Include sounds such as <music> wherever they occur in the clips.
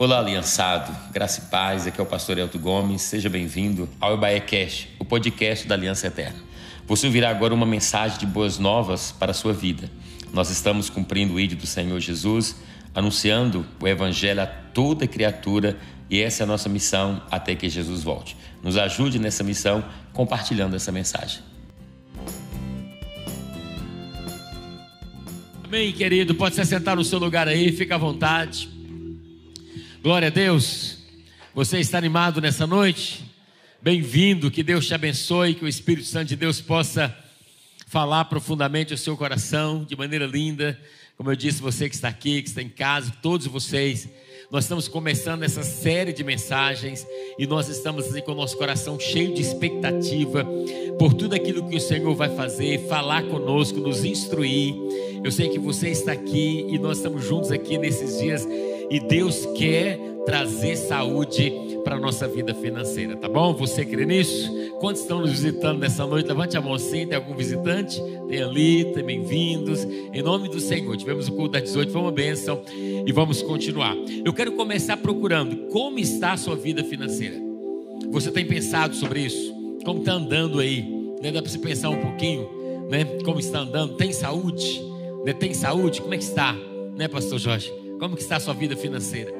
Olá, aliançado, graça e paz, aqui é o pastor Elton Gomes, seja bem-vindo ao Ebaé Cash, o podcast da Aliança Eterna. Você ouvirá agora uma mensagem de boas novas para a sua vida. Nós estamos cumprindo o ídolo do Senhor Jesus, anunciando o Evangelho a toda criatura e essa é a nossa missão até que Jesus volte. Nos ajude nessa missão compartilhando essa mensagem. Amém, querido. Pode se assentar no seu lugar aí, fica à vontade. Glória a Deus. Você está animado nessa noite? Bem-vindo, que Deus te abençoe, que o Espírito Santo de Deus possa falar profundamente ao seu coração, de maneira linda. Como eu disse, você que está aqui, que está em casa, todos vocês, nós estamos começando essa série de mensagens e nós estamos assim, com o nosso coração cheio de expectativa por tudo aquilo que o Senhor vai fazer, falar conosco, nos instruir. Eu sei que você está aqui e nós estamos juntos aqui nesses dias e Deus quer trazer saúde para a nossa vida financeira, tá bom? Você crê nisso? Quantos estão nos visitando nessa noite? Levante a mão assim, tem algum visitante? Tem ali, tem bem-vindos. Em nome do Senhor, tivemos o culto das 18, foi uma bênção e vamos continuar. Eu quero começar procurando como está a sua vida financeira. Você tem pensado sobre isso? Como está andando aí? Né? Dá para você pensar um pouquinho, né? Como está andando? Tem saúde? Né? Tem saúde? Como é que está? Né, pastor Jorge? Como que está a sua vida financeira?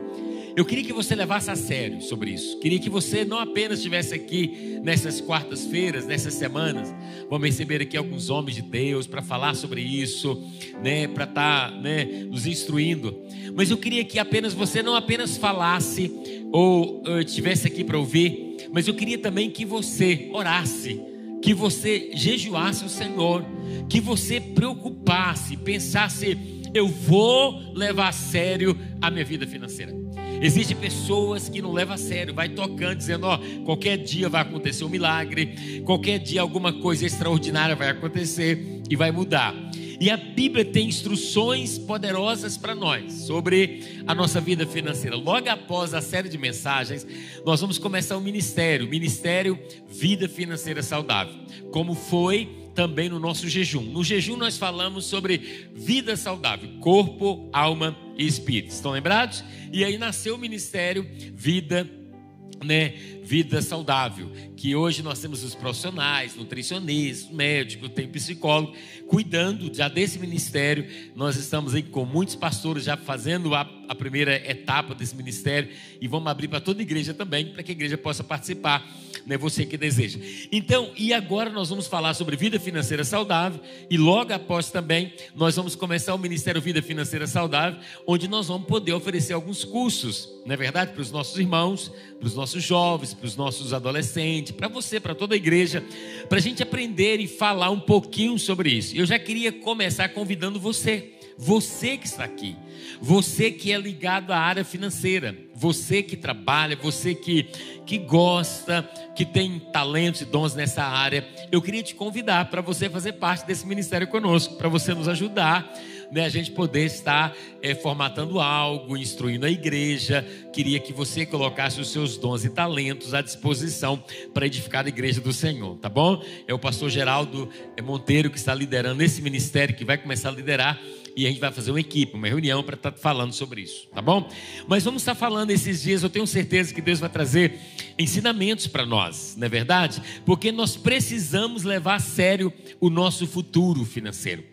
Eu queria que você levasse a sério sobre isso. Queria que você não apenas estivesse aqui nessas quartas-feiras, nessas semanas. Vamos receber aqui alguns homens de Deus para falar sobre isso, né, para estar, tá, né, nos instruindo. Mas eu queria que apenas você não apenas falasse ou estivesse aqui para ouvir, mas eu queria também que você orasse que você jejuasse o Senhor, que você preocupasse, pensasse eu vou levar a sério a minha vida financeira. Existem pessoas que não levam a sério, vai tocando, dizendo: ó, qualquer dia vai acontecer um milagre, qualquer dia alguma coisa extraordinária vai acontecer e vai mudar. E a Bíblia tem instruções poderosas para nós sobre a nossa vida financeira. Logo após a série de mensagens, nós vamos começar o ministério, Ministério Vida Financeira Saudável. Como foi também no nosso jejum. No jejum nós falamos sobre vida saudável, corpo, alma e espírito. Estão lembrados? E aí nasceu o ministério Vida né, vida saudável, que hoje nós temos os profissionais, nutricionistas, médicos, tem psicólogo, cuidando já desse ministério. Nós estamos aí com muitos pastores já fazendo a, a primeira etapa desse ministério e vamos abrir para toda a igreja também, para que a igreja possa participar né, você que deseja. Então, e agora nós vamos falar sobre vida financeira saudável e logo após também nós vamos começar o Ministério Vida Financeira Saudável, onde nós vamos poder oferecer alguns cursos, não é verdade, para os nossos irmãos, para os nossos jovens, para os nossos adolescentes, para você, para toda a igreja, para a gente aprender e falar um pouquinho sobre isso. Eu já queria começar convidando você. Você que está aqui, você que é ligado à área financeira, você que trabalha, você que, que gosta, que tem talentos e dons nessa área, eu queria te convidar para você fazer parte desse ministério conosco, para você nos ajudar né, a gente poder estar é, formatando algo, instruindo a igreja. Queria que você colocasse os seus dons e talentos à disposição para edificar a igreja do Senhor, tá bom? É o pastor Geraldo eh, Monteiro que está liderando esse ministério, que vai começar a liderar e a gente vai fazer uma equipe, uma reunião para estar tá falando sobre isso, tá bom? Mas vamos estar falando esses dias, eu tenho certeza que Deus vai trazer ensinamentos para nós, não é verdade? Porque nós precisamos levar a sério o nosso futuro financeiro.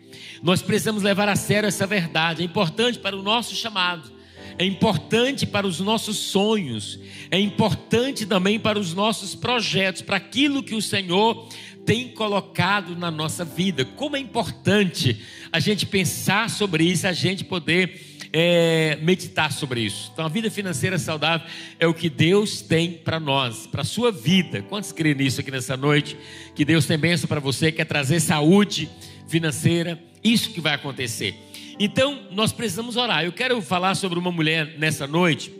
Nós precisamos levar a sério essa verdade, é importante para o nosso chamado, é importante para os nossos sonhos, é importante também para os nossos projetos, para aquilo que o Senhor tem colocado na nossa vida. Como é importante a gente pensar sobre isso, a gente poder é, meditar sobre isso. Então, a vida financeira saudável é o que Deus tem para nós, para a sua vida. Quantos creem nisso aqui nessa noite? Que Deus tem bênção para você, quer trazer saúde financeira, isso que vai acontecer. Então, nós precisamos orar. Eu quero falar sobre uma mulher nessa noite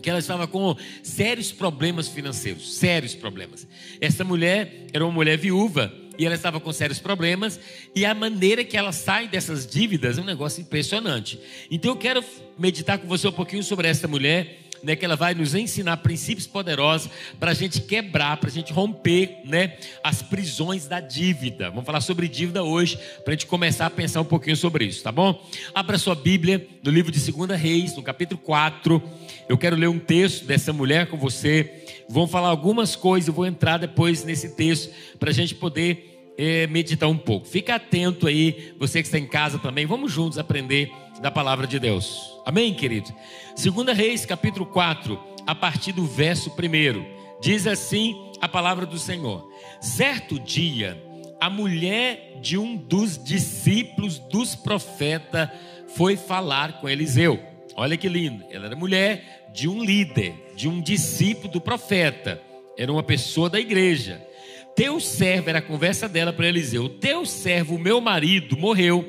que ela estava com sérios problemas financeiros, sérios problemas. Essa mulher era uma mulher viúva e ela estava com sérios problemas e a maneira que ela sai dessas dívidas é um negócio impressionante. Então eu quero meditar com você um pouquinho sobre essa mulher, né, que ela vai nos ensinar princípios poderosos para a gente quebrar, para a gente romper, né, as prisões da dívida. Vamos falar sobre dívida hoje, para a gente começar a pensar um pouquinho sobre isso, tá bom? Abra sua Bíblia no livro de 2 Reis, no capítulo 4. Eu quero ler um texto dessa mulher com você. Vamos falar algumas coisas, eu vou entrar depois nesse texto para a gente poder é, meditar um pouco. Fica atento aí, você que está em casa também. Vamos juntos aprender da palavra de Deus. Amém, querido? 2 Reis, capítulo 4, a partir do verso 1. Diz assim a palavra do Senhor: Certo dia, a mulher de um dos discípulos dos profetas foi falar com Eliseu. Olha que lindo, ela era mulher de um líder, de um discípulo do profeta, era uma pessoa da igreja. Teu servo, era a conversa dela para Eliseu: Teu servo, meu marido, morreu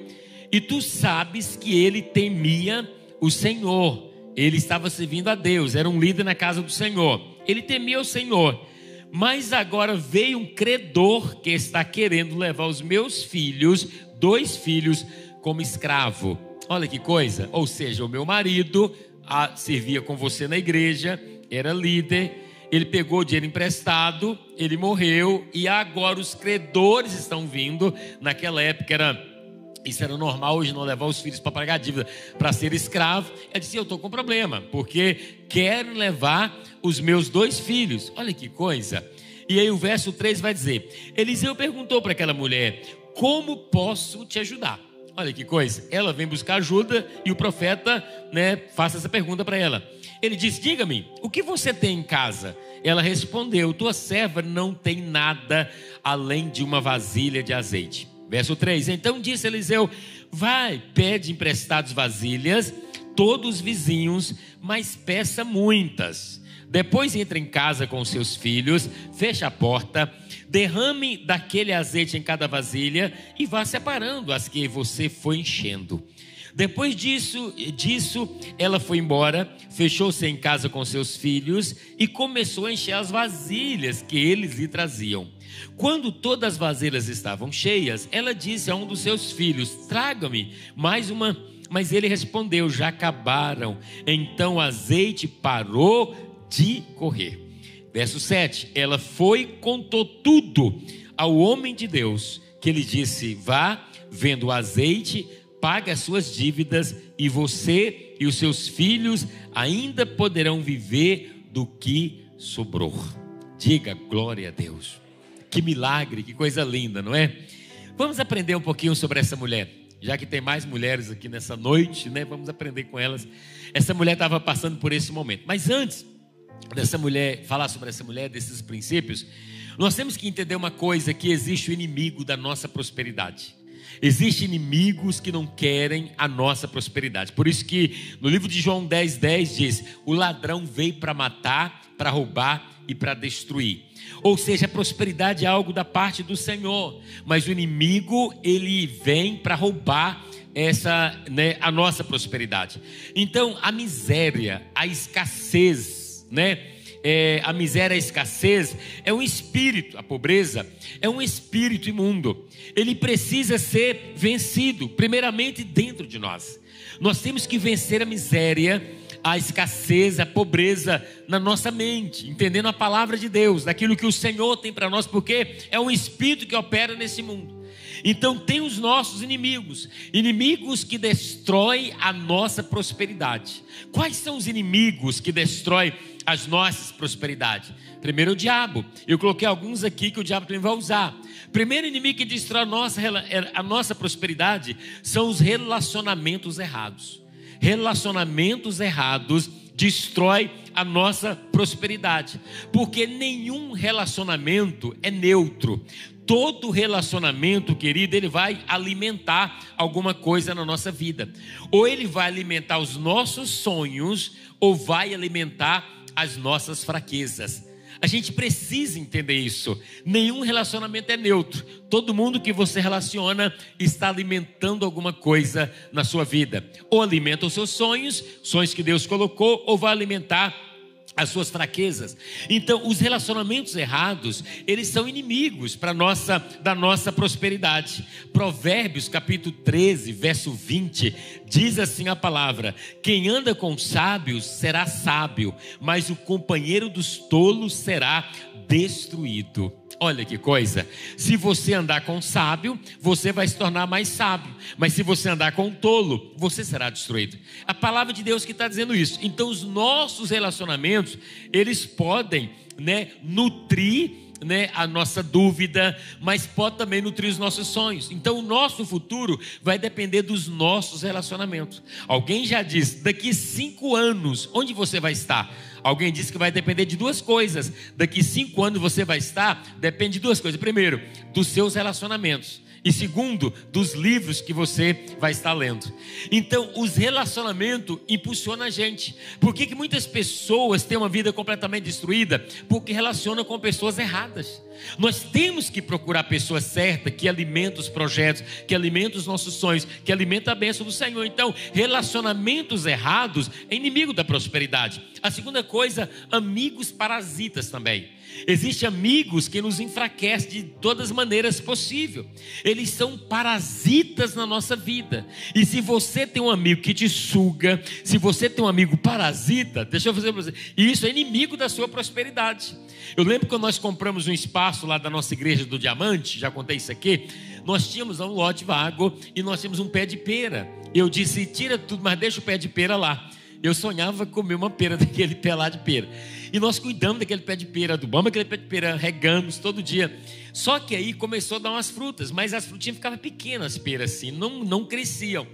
e tu sabes que ele temia o Senhor. Ele estava servindo a Deus, era um líder na casa do Senhor. Ele temia o Senhor. Mas agora veio um credor que está querendo levar os meus filhos, dois filhos, como escravo. Olha que coisa. Ou seja, o meu marido a, servia com você na igreja, era líder. Ele pegou dinheiro emprestado, ele morreu e agora os credores estão vindo. Naquela época era isso era normal hoje não levar os filhos para pagar dívida, para ser escravo. Ela disse: Eu estou com problema, porque quero levar os meus dois filhos. Olha que coisa. E aí o verso 3 vai dizer: Eliseu perguntou para aquela mulher: Como posso te ajudar? Olha que coisa. Ela vem buscar ajuda e o profeta, né, faz essa pergunta para ela. Ele diz: Diga-me, o que você tem em casa? Ela respondeu: Tua serva não tem nada além de uma vasilha de azeite. Verso 3: Então disse Eliseu: Vai, pede emprestados vasilhas, todos vizinhos, mas peça muitas. Depois entra em casa com seus filhos, fecha a porta, derrame daquele azeite em cada vasilha e vá separando as que você foi enchendo. Depois disso, disso, ela foi embora, fechou-se em casa com seus filhos e começou a encher as vasilhas que eles lhe traziam. Quando todas as vasilhas estavam cheias, ela disse a um dos seus filhos: Traga-me mais uma. Mas ele respondeu: Já acabaram. Então o azeite parou de correr. Verso 7: Ela foi, contou tudo ao homem de Deus, que lhe disse: Vá, vendo o azeite, pague as suas dívidas, e você e os seus filhos ainda poderão viver do que sobrou. Diga glória a Deus. Que milagre, que coisa linda, não é? Vamos aprender um pouquinho sobre essa mulher. Já que tem mais mulheres aqui nessa noite, né? Vamos aprender com elas. Essa mulher estava passando por esse momento. Mas antes dessa mulher, falar sobre essa mulher, desses princípios, nós temos que entender uma coisa: que existe o inimigo da nossa prosperidade. Existem inimigos que não querem a nossa prosperidade. Por isso que no livro de João 10, 10 diz: o ladrão veio para matar, para roubar e para destruir. Ou seja, a prosperidade é algo da parte do Senhor, mas o inimigo ele vem para roubar essa, né, a nossa prosperidade. Então, a miséria, a escassez, né? É, a miséria, a escassez é um espírito, a pobreza é um espírito imundo. Ele precisa ser vencido, primeiramente dentro de nós. Nós temos que vencer a miséria a escassez, a pobreza na nossa mente, entendendo a palavra de Deus, daquilo que o Senhor tem para nós, porque é um espírito que opera nesse mundo. Então tem os nossos inimigos, inimigos que destroem a nossa prosperidade. Quais são os inimigos que destroem as nossas prosperidades? Primeiro o diabo. Eu coloquei alguns aqui que o diabo também vai usar. Primeiro inimigo que destrói a nossa, a nossa prosperidade são os relacionamentos errados relacionamentos errados destrói a nossa prosperidade, porque nenhum relacionamento é neutro. Todo relacionamento, querido, ele vai alimentar alguma coisa na nossa vida. Ou ele vai alimentar os nossos sonhos, ou vai alimentar as nossas fraquezas. A gente precisa entender isso. Nenhum relacionamento é neutro. Todo mundo que você relaciona está alimentando alguma coisa na sua vida. Ou alimenta os seus sonhos, sonhos que Deus colocou, ou vai alimentar as suas fraquezas. Então, os relacionamentos errados, eles são inimigos para nossa da nossa prosperidade. Provérbios, capítulo 13, verso 20, diz assim a palavra: Quem anda com sábios será sábio, mas o companheiro dos tolos será destruído. Olha que coisa. Se você andar com sábio, você vai se tornar mais sábio. Mas se você andar com tolo, você será destruído. A palavra de Deus que está dizendo isso. Então, os nossos relacionamentos, eles podem né, nutrir né, a nossa dúvida, mas pode também nutrir os nossos sonhos. Então, o nosso futuro vai depender dos nossos relacionamentos. Alguém já disse: daqui cinco anos, onde você vai estar? Alguém disse que vai depender de duas coisas. Daqui cinco anos você vai estar, depende de duas coisas. Primeiro, dos seus relacionamentos. E segundo, dos livros que você vai estar lendo. Então, os relacionamentos impulsionam a gente. Por que, que muitas pessoas têm uma vida completamente destruída? Porque relacionam com pessoas erradas. Nós temos que procurar a pessoa certa que alimenta os projetos, que alimenta os nossos sonhos, que alimenta a bênção do Senhor. Então, relacionamentos errados é inimigo da prosperidade. A segunda coisa, amigos parasitas também. Existem amigos que nos enfraquecem de todas as maneiras possível. Eles são parasitas na nossa vida. E se você tem um amigo que te suga, se você tem um amigo parasita, deixa eu fazer para você, isso é inimigo da sua prosperidade. Eu lembro quando nós compramos um espaço lá da nossa igreja do Diamante, já contei isso aqui. Nós tínhamos um lote vago e nós tínhamos um pé de pera. Eu disse: tira tudo, mas deixa o pé de pera lá. Eu sonhava comer uma pera <laughs> daquele pé lá de pera. E nós cuidamos daquele pé de pera, adubamos aquele pé de pera, regamos todo dia. Só que aí começou a dar umas frutas, mas as frutinhas ficavam pequenas, as peras assim, não, não cresciam.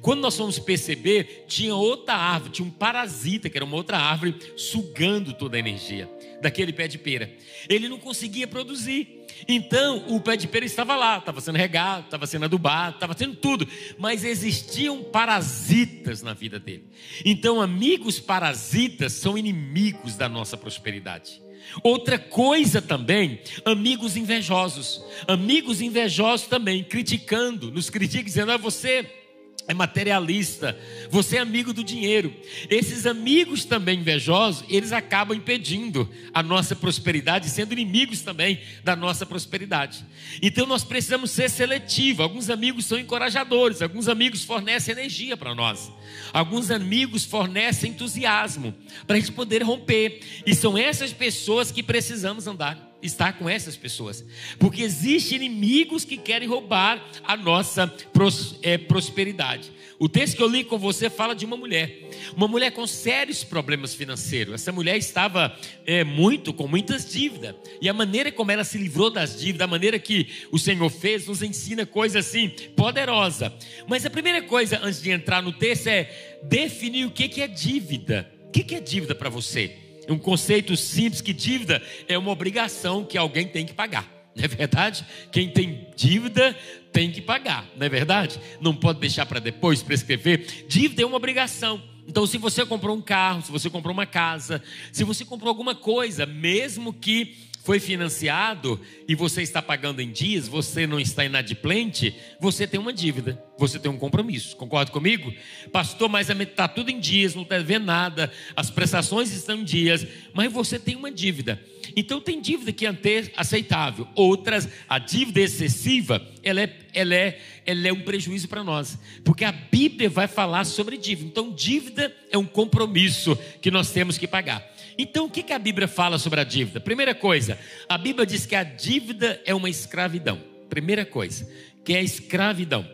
Quando nós fomos perceber, tinha outra árvore, tinha um parasita, que era uma outra árvore, sugando toda a energia daquele pé de pera. Ele não conseguia produzir. Então, o pé de pera estava lá, estava sendo regado, estava sendo adubado, estava sendo tudo, mas existiam parasitas na vida dele. Então, amigos parasitas são inimigos da nossa prosperidade. Outra coisa também, amigos invejosos. Amigos invejosos também, criticando, nos criticam, dizendo: ah, você é materialista, você é amigo do dinheiro. Esses amigos também invejosos, eles acabam impedindo a nossa prosperidade, sendo inimigos também da nossa prosperidade. Então nós precisamos ser seletivos. Alguns amigos são encorajadores, alguns amigos fornecem energia para nós, alguns amigos fornecem entusiasmo para a gente poder romper. E são essas pessoas que precisamos andar estar com essas pessoas, porque existem inimigos que querem roubar a nossa pros, é, prosperidade. O texto que eu li com você fala de uma mulher, uma mulher com sérios problemas financeiros. Essa mulher estava é, muito com muitas dívidas e a maneira como ela se livrou das dívidas, a maneira que o Senhor fez, nos ensina coisa assim poderosa. Mas a primeira coisa antes de entrar no texto é definir o que é dívida. O que é dívida para você? Um conceito simples que dívida é uma obrigação que alguém tem que pagar. <laughs> Não é verdade? Quem tem dívida tem que pagar, não é verdade? Não pode deixar para depois prescrever. Dívida é uma obrigação. Então, se você comprou um carro, se você comprou uma casa, se você comprou alguma coisa, mesmo que foi financiado e você está pagando em dias, você não está inadimplente, você tem uma dívida, você tem um compromisso. Concorda comigo? Pastor, mas está tudo em dias, não está vendo nada, as prestações estão em dias, mas você tem uma dívida. Então tem dívida que é aceitável, outras, a dívida excessiva, ela é, ela é, ela é um prejuízo para nós, porque a Bíblia vai falar sobre dívida. Então, dívida é um compromisso que nós temos que pagar. Então, o que a Bíblia fala sobre a dívida? Primeira coisa, a Bíblia diz que a dívida é uma escravidão. Primeira coisa, que é a escravidão.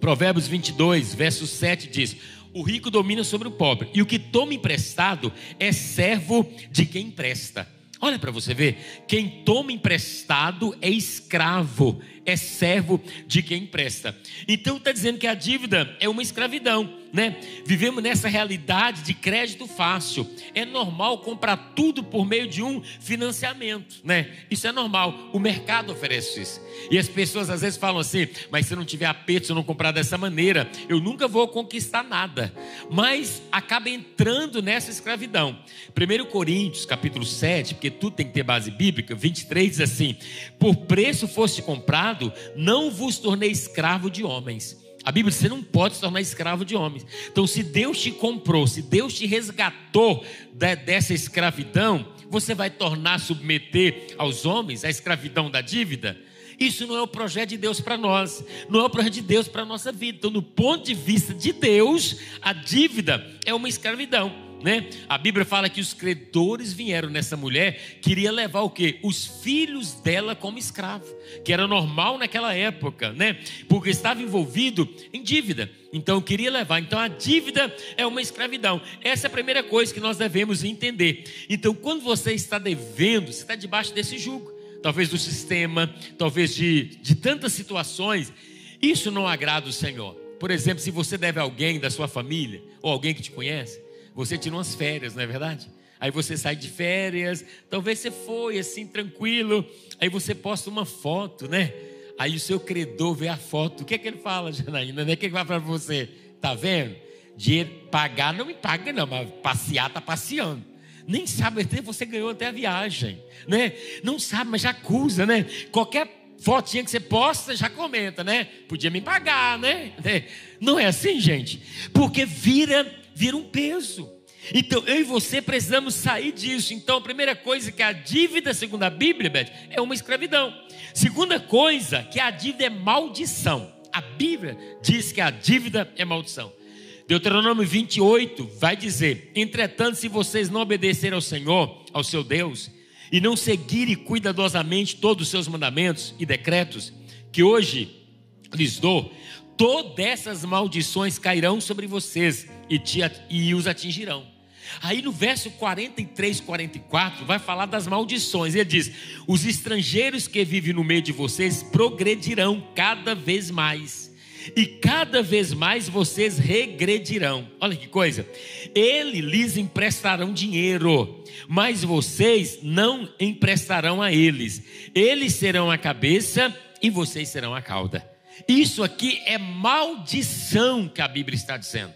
Provérbios 22, verso 7 diz: O rico domina sobre o pobre, e o que toma emprestado é servo de quem empresta. Olha para você ver, quem toma emprestado é escravo, é servo de quem empresta. Então está dizendo que a dívida é uma escravidão né? Vivemos nessa realidade de crédito fácil. É normal comprar tudo por meio de um financiamento, né? Isso é normal. O mercado oferece isso. E as pessoas às vezes falam assim: "Mas se eu não tiver aperto, se eu não comprar dessa maneira, eu nunca vou conquistar nada". Mas acaba entrando nessa escravidão. 1 Coríntios, capítulo 7, porque tudo tem que ter base bíblica, 23 diz assim: "Por preço foste comprado, não vos tornei escravo de homens". A Bíblia diz: você não pode se tornar escravo de homens. Então, se Deus te comprou, se Deus te resgatou dessa escravidão, você vai tornar submeter aos homens a escravidão da dívida? Isso não é o projeto de Deus para nós, não é o projeto de Deus para a nossa vida. Então, do ponto de vista de Deus, a dívida é uma escravidão. Né? A Bíblia fala que os credores vieram nessa mulher, queria levar o quê? Os filhos dela como escravo, que era normal naquela época, né? Porque estava envolvido em dívida. Então queria levar. Então a dívida é uma escravidão. Essa é a primeira coisa que nós devemos entender. Então quando você está devendo, você está debaixo desse jugo talvez do sistema, talvez de, de tantas situações. Isso não agrada o Senhor. Por exemplo, se você deve a alguém da sua família, ou alguém que te conhece, você tira umas férias, não é verdade? Aí você sai de férias, talvez você foi assim tranquilo, aí você posta uma foto, né? Aí o seu credor vê a foto, o que é que ele fala, <laughs> Janaína? Né? O que, é que vai para você? Tá vendo? Dinheiro pagar não me paga, não, mas passear tá passeando nem sabe até você ganhou até a viagem, né? Não sabe, mas já acusa, né? Qualquer fotinha que você posta, já comenta, né? Podia me pagar, né? <laughs> Não é assim, gente? Porque vira, vira um peso. Então, eu e você precisamos sair disso. Então, a primeira coisa que a dívida, segundo a Bíblia, Beth, é uma escravidão. Segunda coisa, que a dívida é maldição. A Bíblia diz que a dívida é maldição. Deuteronômio 28 vai dizer: Entretanto, se vocês não obedecerem ao Senhor, ao seu Deus, e não seguirem cuidadosamente todos os seus mandamentos e decretos, que hoje lhes dou, todas essas maldições cairão sobre vocês e, te, e os atingirão. Aí no verso 43, 44, vai falar das maldições. Ele diz: Os estrangeiros que vivem no meio de vocês progredirão cada vez mais e cada vez mais vocês regredirão. Olha que coisa. Ele lhes emprestarão dinheiro, mas vocês não emprestarão a eles. Eles serão a cabeça e vocês serão a cauda. Isso aqui é maldição que a Bíblia está dizendo.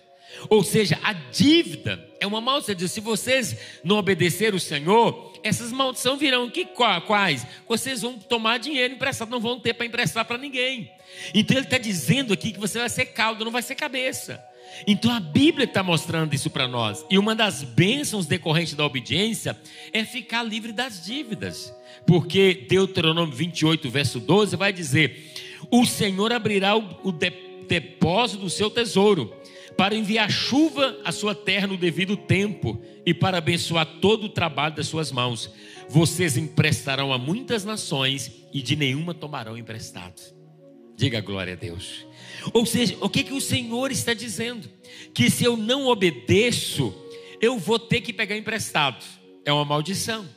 Ou seja, a dívida é uma maldição. Se vocês não obedecer o Senhor, essas maldições virão. Que quais? Vocês vão tomar dinheiro emprestado, não vão ter para emprestar para ninguém. Então ele está dizendo aqui que você vai ser caldo, não vai ser cabeça. Então a Bíblia está mostrando isso para nós. E uma das bênçãos decorrentes da obediência é ficar livre das dívidas. Porque Deuteronômio 28, verso 12, vai dizer: O Senhor abrirá o depósito do seu tesouro, para enviar chuva à sua terra no devido tempo e para abençoar todo o trabalho das suas mãos. Vocês emprestarão a muitas nações e de nenhuma tomarão emprestado. Diga glória a Deus. Ou seja, o que, que o Senhor está dizendo? Que se eu não obedeço, eu vou ter que pegar emprestado. É uma maldição.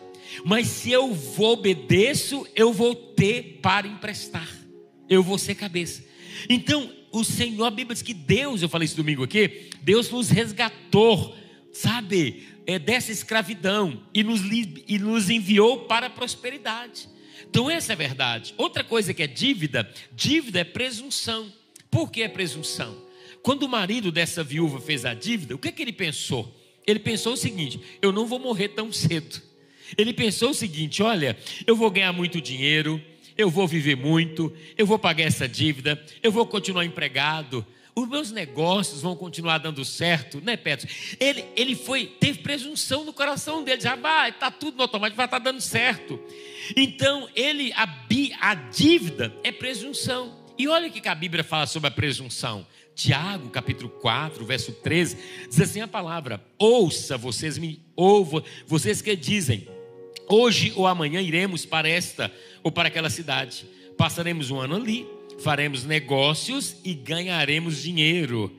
Mas se eu vou obedeço, eu vou ter para emprestar. Eu vou ser cabeça. Então, o Senhor, a Bíblia diz que Deus, eu falei isso domingo aqui, Deus nos resgatou, sabe, é, dessa escravidão e nos, e nos enviou para a prosperidade. Então, essa é a verdade. Outra coisa que é dívida: dívida é presunção. Por que é presunção? Quando o marido dessa viúva fez a dívida, o que, é que ele pensou? Ele pensou o seguinte: eu não vou morrer tão cedo. Ele pensou o seguinte: olha, eu vou ganhar muito dinheiro, eu vou viver muito, eu vou pagar essa dívida, eu vou continuar empregado, os meus negócios vão continuar dando certo, né, Petro? Ele, ele foi, teve presunção no coração dele, já vai, está tudo no automático, vai estar tá dando certo. Então, ele, a, a dívida é presunção. E olha o que a Bíblia fala sobre a presunção. Tiago, capítulo 4, verso 13, diz assim a palavra: Ouça vocês me, ou vocês que dizem, hoje ou amanhã iremos para esta ou para aquela cidade. Passaremos um ano ali faremos negócios e ganharemos dinheiro.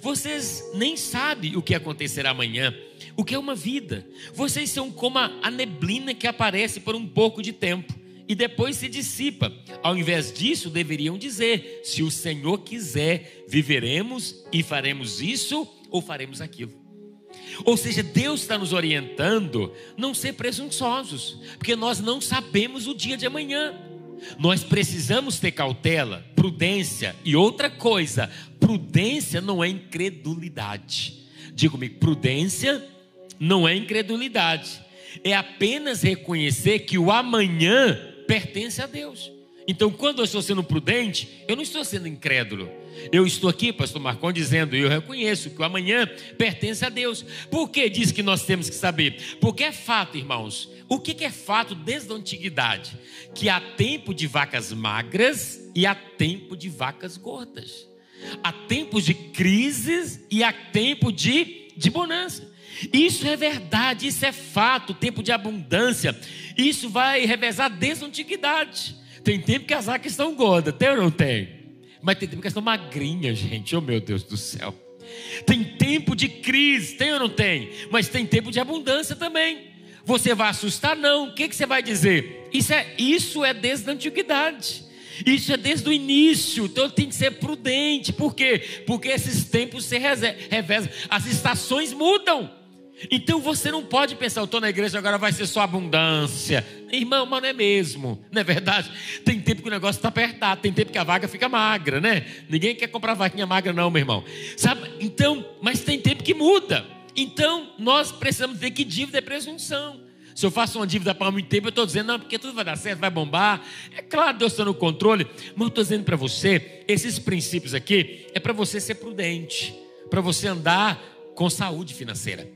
Vocês nem sabem o que acontecerá amanhã, o que é uma vida. Vocês são como a neblina que aparece por um pouco de tempo e depois se dissipa. Ao invés disso, deveriam dizer: se o Senhor quiser, viveremos e faremos isso ou faremos aquilo. Ou seja, Deus está nos orientando não ser presunçosos, porque nós não sabemos o dia de amanhã. Nós precisamos ter cautela, prudência e outra coisa: prudência não é incredulidade. Diga comigo, prudência não é incredulidade, é apenas reconhecer que o amanhã pertence a Deus. Então, quando eu estou sendo prudente, eu não estou sendo incrédulo. Eu estou aqui, pastor Marcon, dizendo, eu reconheço que o amanhã pertence a Deus. Por que diz que nós temos que saber? Porque é fato, irmãos. O que é fato desde a antiguidade? Que há tempo de vacas magras e há tempo de vacas gordas. Há tempos de crises e há tempo de, de bonança. Isso é verdade, isso é fato, tempo de abundância. Isso vai revezar desde a antiguidade. Tem tempo que as vacas estão gordas, tem ou não tem? Mas tem tempo que elas estão magrinhas, gente. Oh meu Deus do céu. Tem tempo de crise, tem ou não tem? Mas tem tempo de abundância também. Você vai assustar? Não. O que, que você vai dizer? Isso é, isso é desde a antiguidade. Isso é desde o início, então tem que ser prudente. Por quê? Porque esses tempos se revezam, as estações mudam. Então você não pode pensar, eu estou na igreja, agora vai ser só abundância. Irmão, mas não é mesmo, não é verdade? Tem tempo que o negócio está apertado, tem tempo que a vaga fica magra, né? Ninguém quer comprar vaquinha magra, não, meu irmão. Sabe? Então, mas tem tempo que muda. Então, nós precisamos ver que dívida é presunção. Se eu faço uma dívida para muito tempo, eu estou dizendo, não, porque tudo vai dar certo, vai bombar. É claro, Deus está no controle, mas eu estou dizendo para você, esses princípios aqui é para você ser prudente, para você andar com saúde financeira.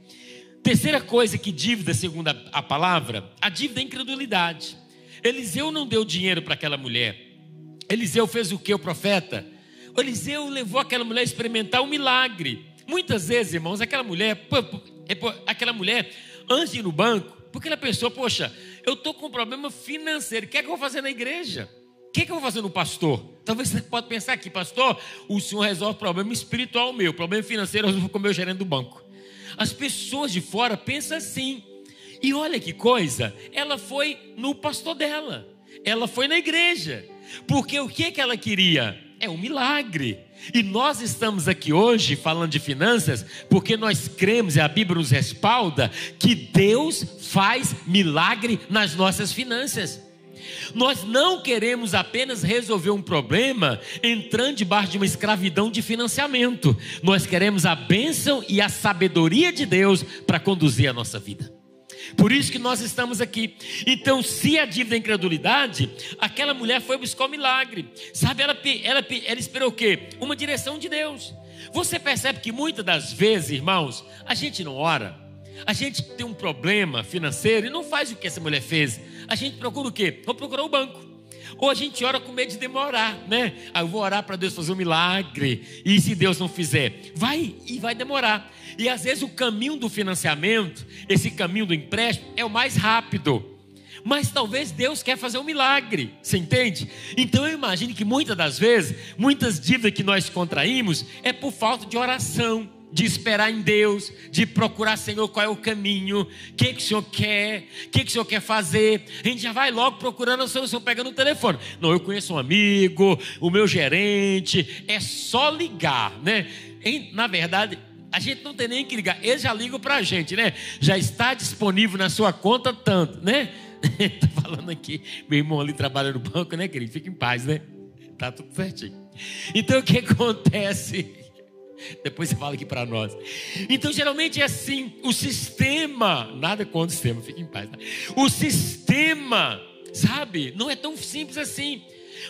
Terceira coisa que dívida, segundo a, palavra, a dívida é incredulidade. Eliseu não deu dinheiro para aquela mulher. Eliseu fez o que, o profeta? O Eliseu levou aquela mulher a experimentar um milagre. Muitas vezes, irmãos, aquela mulher, é, aquela mulher, antes de ir no banco, porque ela pensou, poxa, eu estou com um problema financeiro, o que é que eu vou fazer na igreja? O que é que eu vou fazer no pastor? Talvez você pode pensar aqui, pastor, o senhor resolve o problema espiritual meu, o problema financeiro eu resolvo com o meu gerente do banco. As pessoas de fora pensam assim. E olha que coisa, ela foi no pastor dela, ela foi na igreja, porque o que, que ela queria? É um milagre. E nós estamos aqui hoje falando de finanças, porque nós cremos e a Bíblia nos respalda que Deus faz milagre nas nossas finanças. Nós não queremos apenas resolver um problema entrando debaixo de uma escravidão de financiamento. Nós queremos a bênção e a sabedoria de Deus para conduzir a nossa vida. Por isso que nós estamos aqui. Então, se a dívida é incredulidade, aquela mulher foi buscar o milagre. Sabe, ela, ela, ela esperou o quê? Uma direção de Deus. Você percebe que muitas das vezes, irmãos, a gente não ora. A gente tem um problema financeiro e não faz o que essa mulher fez. A gente procura o quê? Vou procurar o banco. Ou a gente ora com medo de demorar, né? Ah, eu vou orar para Deus fazer um milagre. E se Deus não fizer? Vai e vai demorar. E às vezes o caminho do financiamento, esse caminho do empréstimo, é o mais rápido. Mas talvez Deus quer fazer um milagre, você entende? Então eu imagino que muitas das vezes, muitas dívidas que nós contraímos é por falta de oração de esperar em Deus, de procurar, Senhor, qual é o caminho, o que, que o Senhor quer, o que, que o Senhor quer fazer. A gente já vai logo procurando solução, pegando o telefone. Não, eu conheço um amigo, o meu gerente, é só ligar, né? Na verdade, a gente não tem nem que ligar, eles já ligam para a gente, né? Já está disponível na sua conta tanto, né? Estou <laughs> falando aqui, meu irmão ali trabalha no banco, né, querido? Fica em paz, né? Tá tudo certinho. Então o que acontece? Depois você fala aqui para nós. Então, geralmente é assim: o sistema, nada contra o sistema, fique em paz. Tá? O sistema, sabe, não é tão simples assim.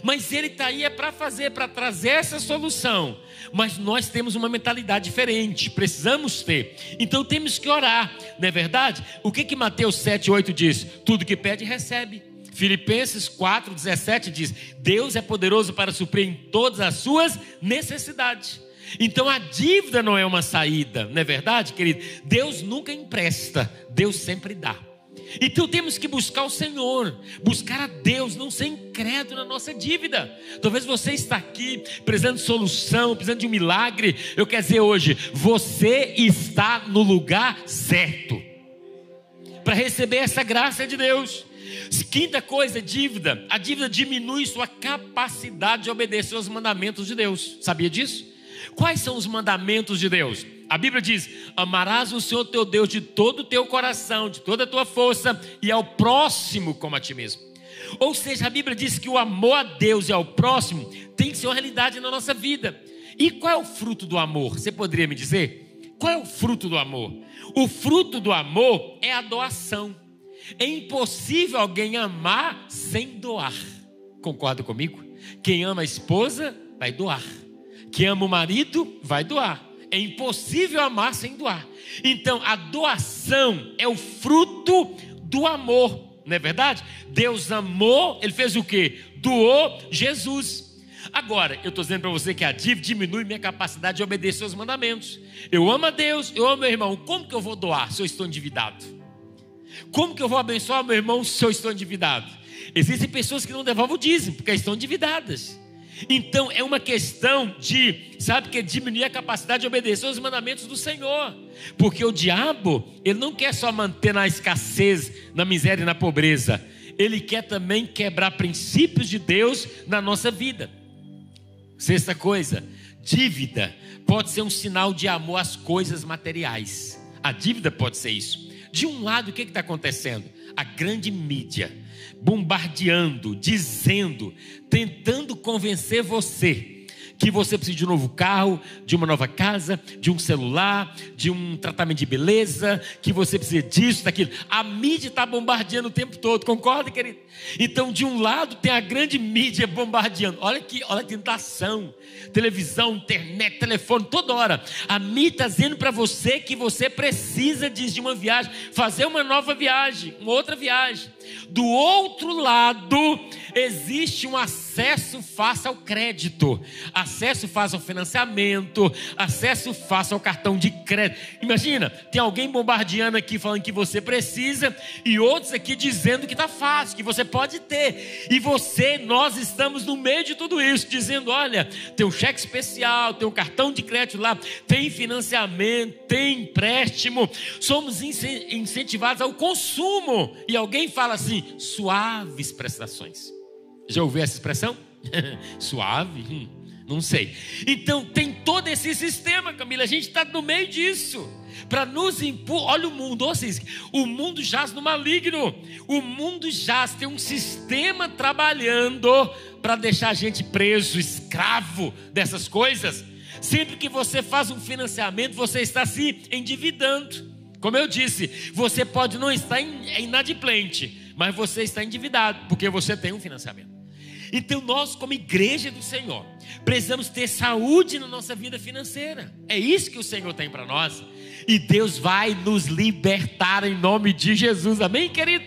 Mas ele está aí é para fazer, para trazer essa solução. Mas nós temos uma mentalidade diferente, precisamos ter. Então temos que orar, não é verdade? O que que Mateus 7, 8 diz? Tudo que pede, recebe. Filipenses 4, 17 diz: Deus é poderoso para suprir em todas as suas necessidades. Então a dívida não é uma saída, não é verdade, querido? Deus nunca empresta, Deus sempre dá. Então temos que buscar o Senhor, buscar a Deus, não ser incrédulo na nossa dívida. Talvez você está aqui precisando de solução, precisando de um milagre. Eu quero dizer hoje, você está no lugar certo para receber essa graça de Deus. Quinta coisa, dívida. A dívida diminui sua capacidade de obedecer aos mandamentos de Deus. Sabia disso? Quais são os mandamentos de Deus? A Bíblia diz: Amarás o Senhor teu Deus de todo o teu coração, de toda a tua força e ao próximo como a ti mesmo. Ou seja, a Bíblia diz que o amor a Deus e ao próximo tem que ser uma realidade na nossa vida. E qual é o fruto do amor? Você poderia me dizer? Qual é o fruto do amor? O fruto do amor é a doação. É impossível alguém amar sem doar. Concorda comigo? Quem ama a esposa vai doar. Quem ama o marido vai doar. É impossível amar sem doar. Então, a doação é o fruto do amor, não é verdade? Deus amou, ele fez o que? Doou Jesus. Agora, eu estou dizendo para você que a dívida diminui minha capacidade de obedecer os mandamentos. Eu amo a Deus, eu amo meu irmão. Como que eu vou doar se eu estou endividado? Como que eu vou abençoar meu irmão se eu estou endividado? Existem pessoas que não devolvem o dízimo porque estão endividadas. Então é uma questão de, sabe, que diminuir a capacidade de obedecer os mandamentos do Senhor. Porque o diabo, ele não quer só manter na escassez, na miséria e na pobreza. Ele quer também quebrar princípios de Deus na nossa vida. Sexta coisa, dívida pode ser um sinal de amor às coisas materiais. A dívida pode ser isso. De um lado, o que está acontecendo? A grande mídia bombardeando, dizendo, tentando convencer você que você precisa de um novo carro, de uma nova casa, de um celular, de um tratamento de beleza, que você precisa disso, daquilo. A mídia está bombardeando o tempo todo, concorda, querido? Então, de um lado tem a grande mídia bombardeando. Olha que, olha a tentação. Televisão, internet, telefone, toda hora. A mídia está dizendo para você que você precisa de uma viagem, fazer uma nova viagem, uma outra viagem. Do outro lado, existe um acesso fácil ao crédito, acesso fácil ao financiamento, acesso fácil ao cartão de crédito. Imagina, tem alguém bombardeando aqui falando que você precisa e outros aqui dizendo que está fácil, que você pode ter. E você, nós estamos no meio de tudo isso, dizendo: olha, tem um cheque especial, tem um cartão de crédito lá, tem financiamento, tem empréstimo. Somos incentivados ao consumo. E alguém fala assim: suaves prestações. Já ouviu essa expressão? <laughs> Suave? Hum, não sei. Então tem todo esse sistema, Camila. A gente está no meio disso. Para nos impor, olha o mundo, vocês, o mundo jaz no maligno. O mundo jaz, tem um sistema trabalhando para deixar a gente preso, escravo dessas coisas. Sempre que você faz um financiamento, você está se endividando. Como eu disse, você pode não estar inadimplente, mas você está endividado, porque você tem um financiamento. Então, nós, como igreja do Senhor, precisamos ter saúde na nossa vida financeira. É isso que o Senhor tem para nós. E Deus vai nos libertar em nome de Jesus. Amém, querido?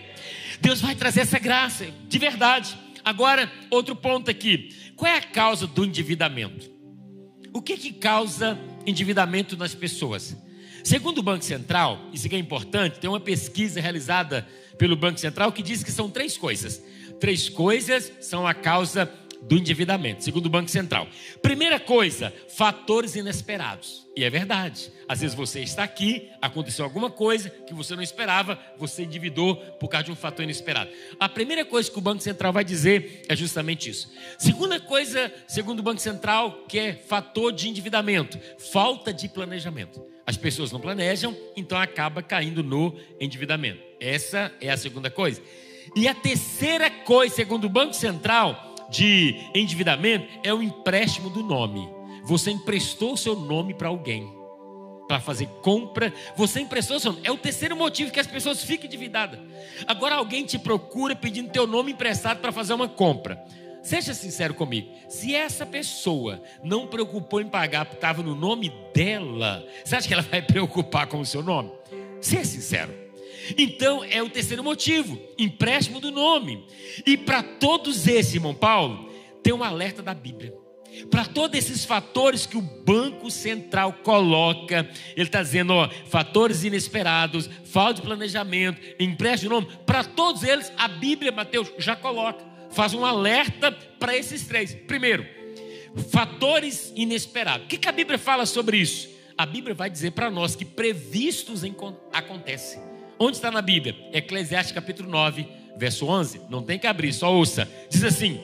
Deus vai trazer essa graça, de verdade. Agora, outro ponto aqui. Qual é a causa do endividamento? O que que causa endividamento nas pessoas? Segundo o Banco Central, isso aqui é importante, tem uma pesquisa realizada pelo Banco Central que diz que são três coisas. Três coisas são a causa do endividamento, segundo o Banco Central. Primeira coisa, fatores inesperados. E é verdade. Às vezes você está aqui, aconteceu alguma coisa que você não esperava, você endividou por causa de um fator inesperado. A primeira coisa que o Banco Central vai dizer é justamente isso. Segunda coisa, segundo o Banco Central, que é fator de endividamento, falta de planejamento. As pessoas não planejam, então acaba caindo no endividamento. Essa é a segunda coisa. E a terceira coisa, segundo o Banco Central, de endividamento é o empréstimo do nome. Você emprestou seu nome para alguém para fazer compra, você emprestou seu nome. É o terceiro motivo que as pessoas ficam endividadas. Agora alguém te procura pedindo teu nome emprestado para fazer uma compra. Seja sincero comigo. Se essa pessoa não preocupou em pagar porque estava no nome dela, você acha que ela vai <laughs> preocupar com o seu nome? Seja sincero. Então é o terceiro motivo, empréstimo do nome. E para todos esses, irmão Paulo, tem um alerta da Bíblia. Para todos esses fatores que o Banco Central coloca, ele está dizendo, ó, fatores inesperados, falta de planejamento, empréstimo de nome, para todos eles, a Bíblia, Mateus, já coloca, faz um alerta para esses três. Primeiro, fatores inesperados. O que, que a Bíblia fala sobre isso? A Bíblia vai dizer para nós que previstos acontecem. Onde está na Bíblia? Eclesiastes capítulo 9, verso 11. Não tem que abrir, só ouça. Diz assim: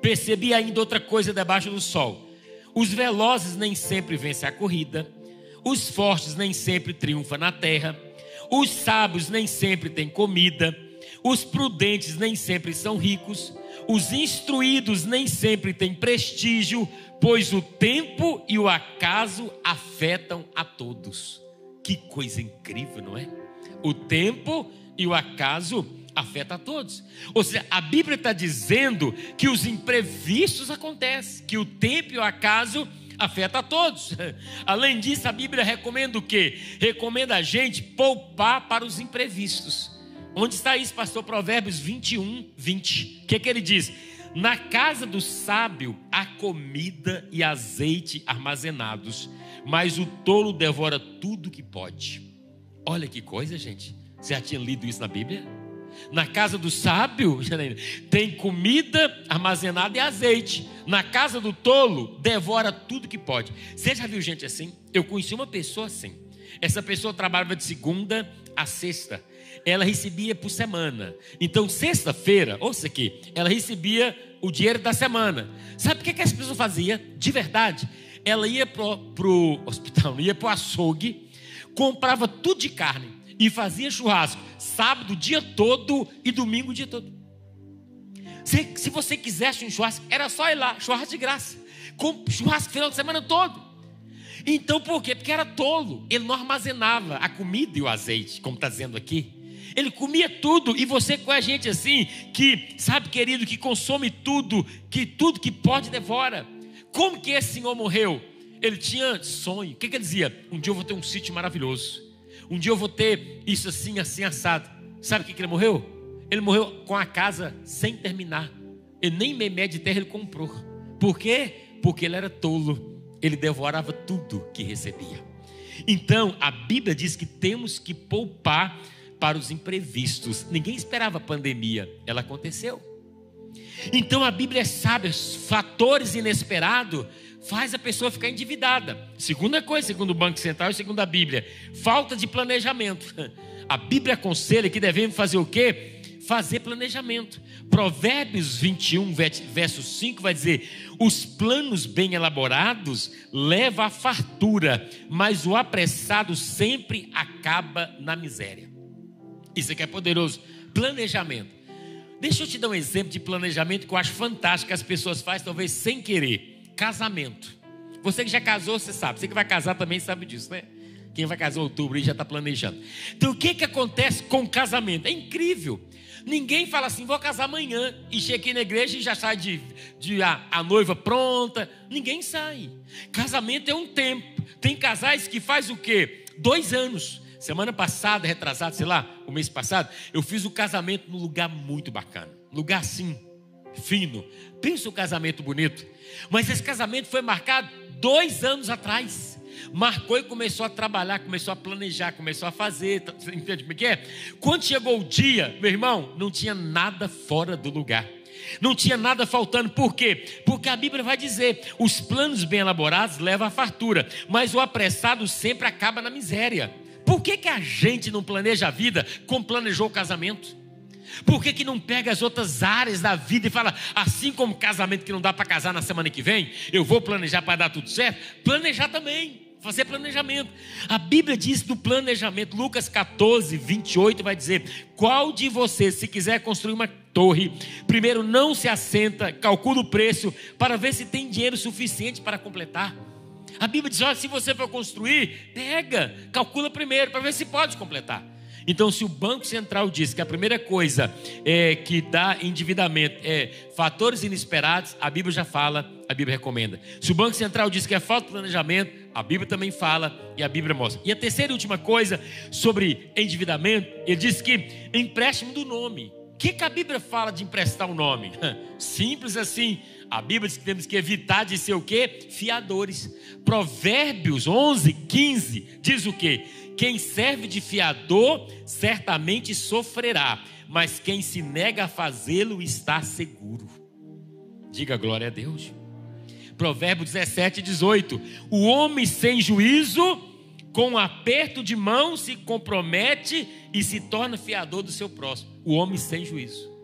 Percebi ainda outra coisa debaixo do sol. Os velozes nem sempre vencem a corrida, os fortes nem sempre triunfam na terra, os sábios nem sempre têm comida, os prudentes nem sempre são ricos, os instruídos nem sempre têm prestígio, pois o tempo e o acaso afetam a todos. Que coisa incrível, não é? O tempo e o acaso afeta a todos. Ou seja, a Bíblia está dizendo que os imprevistos acontecem, que o tempo e o acaso afeta a todos. <laughs> Além disso, a Bíblia recomenda o quê? Recomenda a gente poupar para os imprevistos. Onde está isso, pastor? Provérbios 21, 20. O que, é que ele diz? Na casa do sábio há comida e azeite armazenados, mas o tolo devora tudo que pode. Olha que coisa, gente. Você já tinha lido isso na Bíblia? Na casa do sábio <laughs> tem comida armazenada e azeite. Na casa do tolo, devora tudo que pode. Você já viu gente assim? Eu conheci uma pessoa assim. Essa pessoa trabalhava de segunda a sexta. Ela recebia por semana. Então, sexta-feira, ouça aqui, ela recebia o dinheiro da semana. Sabe o que, que essa pessoa fazia? De verdade. Ela ia para o hospital, ia para o açougue, comprava tudo de carne e fazia churrasco sábado dia todo e domingo dia todo. Se, se você quisesse um churrasco, era só ir lá, churrasco de graça. Com churrasco final de semana todo. Então por quê? Porque era tolo. Ele não armazenava a comida e o azeite, como está dizendo aqui. Ele comia tudo, e você com a gente assim, que, sabe, querido, que consome tudo, que tudo que pode devora. Como que esse senhor morreu? Ele tinha sonho. O que, que ele dizia? Um dia eu vou ter um sítio maravilhoso. Um dia eu vou ter isso assim, assim, assado. Sabe o que, que ele morreu? Ele morreu com a casa sem terminar. E nem meio de terra ele comprou. Por quê? Porque ele era tolo. Ele devorava tudo que recebia. Então, a Bíblia diz que temos que poupar para os imprevistos. Ninguém esperava a pandemia, ela aconteceu. Então a Bíblia é sábia, fatores inesperados faz a pessoa ficar endividada. Segunda coisa, segundo o Banco Central e segundo a Bíblia, falta de planejamento. <laughs> A Bíblia aconselha que devemos fazer o quê? Fazer planejamento. Provérbios 21, verso 5 vai dizer: Os planos bem elaborados levam à fartura, mas o apressado sempre acaba na miséria. Isso aqui é poderoso. Planejamento. Deixa eu te dar um exemplo de planejamento que eu acho fantástico que as pessoas fazem, talvez sem querer. Casamento. Você que já casou, você sabe. Você que vai casar também sabe disso, né? Quem vai casar em outubro e já está planejando. Então, o que, que acontece com o casamento? É incrível. Ninguém fala assim, vou casar amanhã. E chega aqui na igreja e já sai de, de a, a noiva pronta. Ninguém sai. Casamento é um tempo. Tem casais que faz o quê? Dois anos. Semana passada, retrasado, sei lá, o mês passado, eu fiz o casamento num lugar muito bacana. Lugar assim, fino. Pensa um casamento bonito. Mas esse casamento foi marcado dois anos atrás. Marcou e começou a trabalhar, começou a planejar, começou a fazer. Tá, entende como é que é? Quando chegou o dia, meu irmão, não tinha nada fora do lugar. Não tinha nada faltando, por quê? Porque a Bíblia vai dizer: os planos bem elaborados levam à fartura, mas o apressado sempre acaba na miséria. Por que, que a gente não planeja a vida como planejou o casamento? Por que, que não pega as outras áreas da vida e fala, assim como casamento que não dá para casar na semana que vem, eu vou planejar para dar tudo certo? Planejar também, fazer planejamento. A Bíblia diz do planejamento, Lucas 14, 28 vai dizer: Qual de vocês, se quiser construir uma torre, primeiro não se assenta, calcula o preço, para ver se tem dinheiro suficiente para completar? A Bíblia diz: olha, se você for construir, pega, calcula primeiro, para ver se pode completar. Então, se o Banco Central diz que a primeira coisa é, que dá endividamento é fatores inesperados, a Bíblia já fala, a Bíblia recomenda. Se o Banco Central diz que é falta de planejamento, a Bíblia também fala e a Bíblia mostra. E a terceira e última coisa sobre endividamento, ele diz que empréstimo do nome. O que, que a Bíblia fala de emprestar um nome? <laughs> Simples assim. A Bíblia diz que temos que evitar de ser o quê? Fiadores. Provérbios 11, 15 diz o quê? Quem serve de fiador certamente sofrerá, mas quem se nega a fazê-lo está seguro. Diga glória a Deus. Provérbio 17, 18. O homem sem juízo, com um aperto de mão, se compromete e se torna fiador do seu próximo. O homem sem juízo.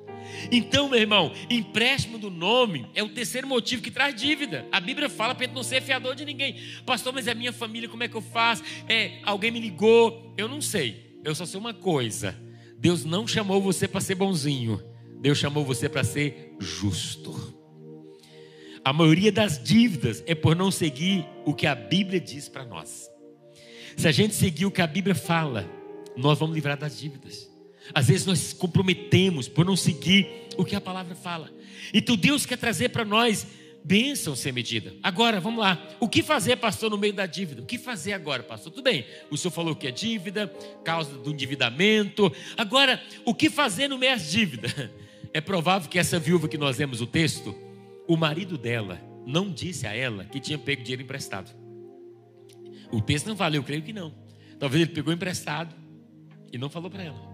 Então, meu irmão, empréstimo do nome é o terceiro motivo que traz dívida. A Bíblia fala para não ser fiador de ninguém. Pastor, mas é minha família, como é que eu faço? É, alguém me ligou. Eu não sei. Eu só sei uma coisa. Deus não chamou você para ser bonzinho. Deus chamou você para ser justo. A maioria das dívidas é por não seguir o que a Bíblia diz para nós. Se a gente seguir o que a Bíblia fala, nós vamos livrar das dívidas. Às vezes nós comprometemos por não seguir o que a palavra fala. Então Deus quer trazer para nós bênção sem medida. Agora, vamos lá. O que fazer, pastor, no meio da dívida? O que fazer agora, pastor? Tudo bem. O senhor falou que é dívida, causa do endividamento. Agora, o que fazer no meio da dívida? <laughs> É provável que essa viúva que nós lemos o texto, o marido dela não disse a ela que tinha pego dinheiro emprestado. O texto não fala, eu creio que não. Talvez ele pegou emprestado e não falou para ela.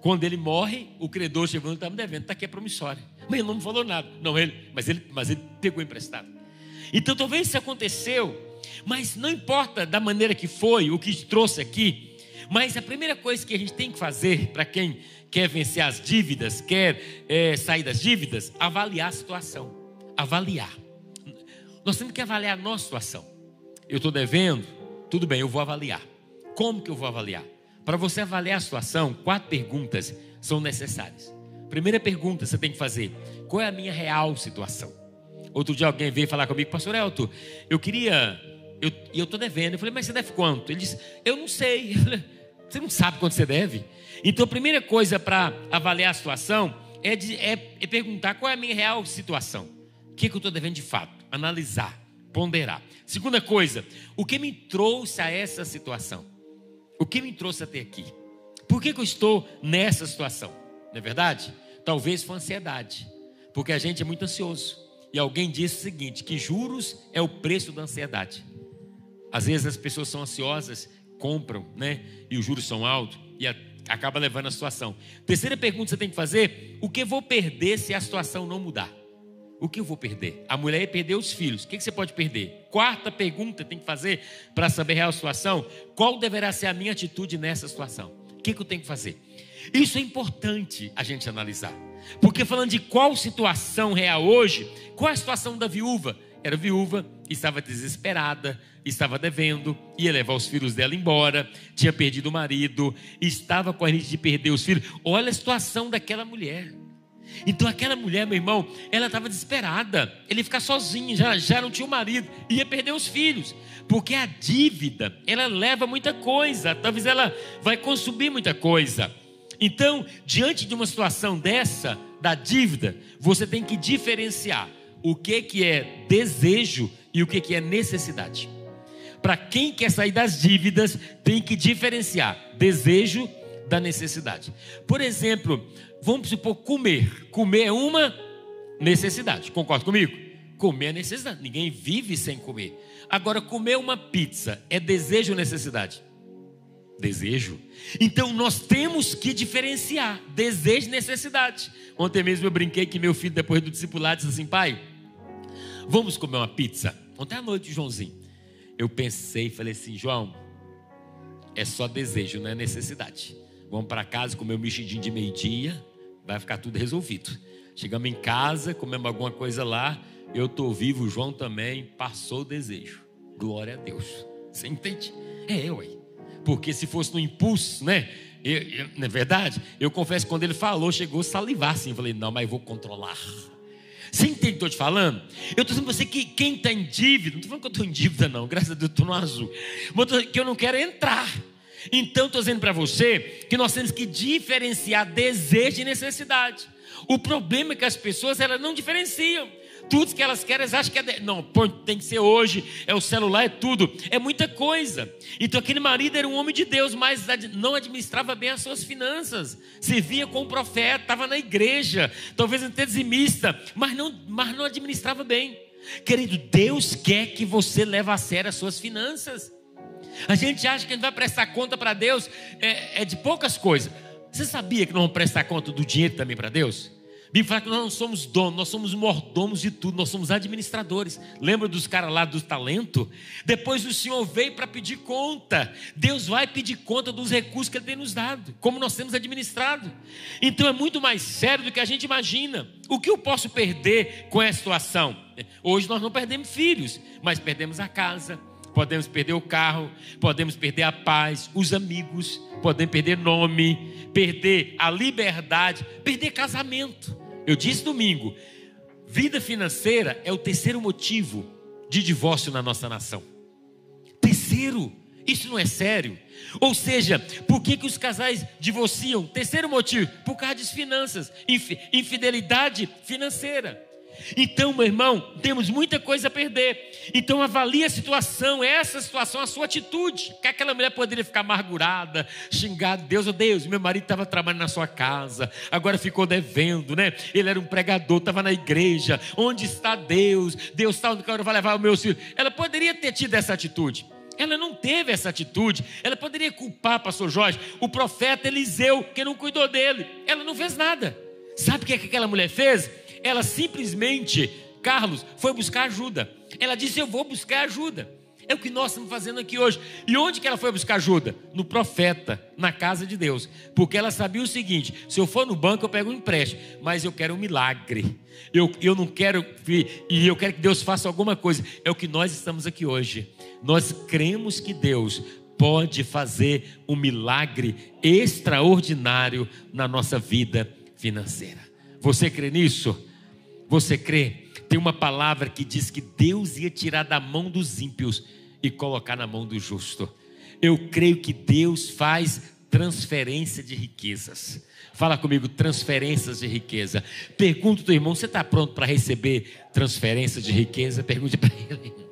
Quando ele morre, o credor chegou e está me devendo, está aqui a promissória. Mas ele não me falou nada. Não, ele, mas ele, mas ele pegou emprestado. Então talvez isso aconteceu, mas não importa da maneira que foi, o que trouxe aqui. Mas a primeira coisa que a gente tem que fazer para quem quer vencer as dívidas, quer é, sair das dívidas, avaliar a situação. Avaliar. Nós temos que avaliar a nossa situação. Eu estou devendo, tudo bem, eu vou avaliar. Como que eu vou avaliar? Para você avaliar a situação, quatro perguntas são necessárias. Primeira pergunta você tem que fazer: qual é a minha real situação? Outro dia alguém veio falar comigo, Pastor Elton, eu queria, eu estou devendo. Eu falei, mas você deve quanto? Ele disse, eu não sei. <laughs> Eu falei, você não sabe quanto você deve? Então a primeira coisa para avaliar a situação é, de, é, é, perguntar qual é a minha real situação. O que, que eu estou devendo de fato? Analisar, ponderar. Segunda coisa, o que me trouxe a essa situação? O que me trouxe até aqui? Por que, que eu estou nessa situação? Não é verdade? Talvez foi ansiedade, porque a gente é muito ansioso. E alguém disse o seguinte: que juros é o preço da ansiedade. Às vezes as pessoas são ansiosas, compram, né? E os juros são altos e a, acaba levando a situação. Terceira pergunta que você tem que fazer: o que vou perder se a situação não mudar? O que eu vou perder? A mulher ia perder os filhos. O que, você pode perder? Quarta pergunta tem que fazer para saber a real situação: qual deverá ser a minha atitude nessa situação? O que, que eu tenho que fazer? Isso é importante a gente analisar. Porque falando de qual situação real hoje, qual é a situação da viúva? Era viúva, estava desesperada, estava devendo, ia levar os filhos dela embora, tinha perdido o marido, estava com a risco de perder os filhos. Olha a situação daquela mulher. Então aquela mulher, meu irmão, ela estava desesperada. Ele ia ficar sozinho, já, já não tinha o marido, ia perder os filhos. Porque a dívida, ela leva muita coisa, talvez ela vai consumir muita coisa. Então, diante de uma situação dessa, da dívida, você tem que diferenciar o que, que é desejo e o que, que é necessidade. Para quem quer sair das dívidas, tem que diferenciar desejo da necessidade. Por exemplo, vamos supor comer. Comer é uma necessidade. Concorda comigo? Comer é necessidade. Ninguém vive sem comer. Agora, comer uma pizza é desejo ou necessidade? Desejo. Então nós temos que diferenciar desejo e necessidade. Ontem mesmo eu brinquei que meu filho, depois do discipulado, disse assim: pai, vamos comer uma pizza. Ontem à noite, Joãozinho. Eu pensei e falei assim: João, é só desejo, não é necessidade. Vamos para casa comer um mexidinho de meio-dia, vai ficar tudo resolvido. Chegamos em casa, comemos alguma coisa lá, eu estou vivo, o João também, passou o desejo. Glória a Deus. Você entende? É eu aí. Porque se fosse no impulso, né? Eu, eu, não é verdade? Eu confesso que quando ele falou, chegou a salivar assim. Eu falei, não, mas eu vou controlar. Você entende o que estou te falando? Eu estou dizendo para você que quem está em dívida, não estou falando que eu estou em dívida, não, graças a Deus estou no azul. Mas que eu não quero entrar. Então, estou dizendo para você que nós temos que diferenciar desejo e necessidade. O problema é que as pessoas elas não diferenciam. Tudo que elas querem, elas acham que é. De... Não, tem que ser hoje, é o celular, é tudo. É muita coisa. Então aquele marido era um homem de Deus, mas não administrava bem as suas finanças. Servia com o profeta, estava na igreja, talvez até dizimista, mas não, mas não administrava bem. Querido, Deus quer que você leve a sério as suas finanças. A gente acha que a gente vai prestar conta para Deus é, é, de poucas coisas. Você sabia que não vamos prestar conta do dinheiro também para Deus? Bíblia fala que nós não somos donos, nós somos mordomos de tudo, nós somos administradores. Lembra dos caras lá do talento? Depois o Senhor veio para pedir conta. Deus vai pedir conta dos recursos que Ele tem nos dado, como nós temos administrado. Então é muito mais sério do que a gente imagina. O que eu posso perder com essa situação? Hoje nós não perdemos filhos, mas perdemos a casa, podemos perder o carro, podemos perder a paz, os amigos, podemos perder nome, perder a liberdade, perder casamento. Eu disse domingo, vida financeira é o terceiro motivo de divórcio na nossa nação. Terceiro, Isso não é sério. Ou seja, por que, que os casais divorciam? Terceiro motivo, por causa das finanças, infidelidade financeira. Então, meu irmão, temos muita coisa a perder. Então, avalie a situação, essa situação, a sua atitude. Que aquela mulher poderia ficar amargurada, xingada. Deus, oh Deus, meu marido estava trabalhando na sua casa, agora ficou devendo, né? Ele era um pregador, estava na igreja. Onde está Deus? Deus está onde eu vou levar o meu filho. Ela poderia ter tido essa atitude. Ela não teve essa atitude. Ela poderia culpar pastor Jorge, o profeta Eliseu, que não cuidou dele. Ela não fez nada. Sabe o que, é que aquela mulher fez? Ela simplesmente, Carlos, foi buscar ajuda. Ela disse: Eu vou buscar ajuda. É o que nós estamos fazendo aqui hoje. E onde que ela foi buscar ajuda? No profeta, na casa de Deus. Porque ela sabia o seguinte: se eu for no banco, eu pego um empréstimo, mas eu quero um milagre. Eu, eu não quero, e eu quero que Deus faça alguma coisa. É o que nós estamos aqui hoje. Nós cremos que Deus pode fazer um milagre extraordinário na nossa vida financeira. Você crê nisso? Você crê? Tem uma palavra que diz que Deus ia tirar da mão dos ímpios e colocar na mão do justo. Eu creio que Deus faz transferência de riquezas. Fala comigo, transferências de riqueza. Pergunta do irmão, você está pronto para receber transferência de riqueza? Pergunte para ele.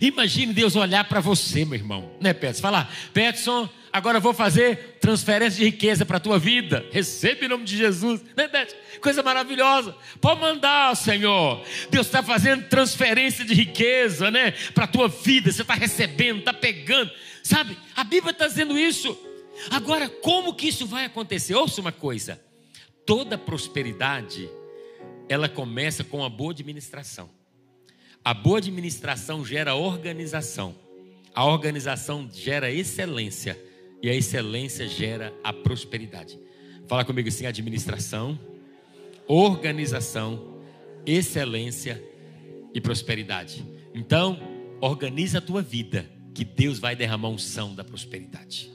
Imagine Deus olhar para você, meu irmão, né, Peterson? Falar, Peterson, agora eu vou fazer transferência de riqueza para a tua vida. Recebe em nome de Jesus, né, Peterson? Coisa maravilhosa. Pode mandar, Senhor. Deus está fazendo transferência de riqueza, né, para a tua vida. Você está recebendo, está pegando, sabe? A Bíblia está dizendo isso. Agora, como que isso vai acontecer? Ouça uma coisa: toda prosperidade ela começa com a boa administração. A boa administração gera organização. A organização gera excelência. E a excelência gera a prosperidade. Fala comigo assim: administração, organização, excelência e prosperidade. Então, organiza a tua vida, que Deus vai derramar unção da prosperidade.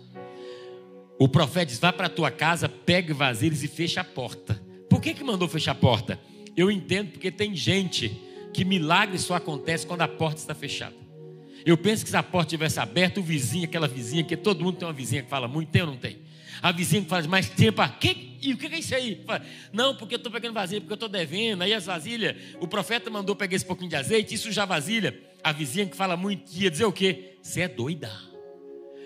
O profeta diz: vá para a tua casa, pegue vasilhas e fecha a porta. Por que, que mandou fechar a porta? Eu entendo porque tem gente que milagre só acontece quando a porta está fechada. Eu penso que se a porta tivesse aberta, o vizinho, aquela vizinha, que todo mundo tem uma vizinha que fala muito, tem ou não tem? A vizinha que faz mais tempo, ah, que, e o que é isso aí? Fala, não, porque eu estou pegando vasilha, porque eu estou devendo. Aí as vasilhas, o profeta mandou pegar esse pouquinho de azeite e sujar vasilha. A vizinha que fala muito ia dizer o quê? Você é doida.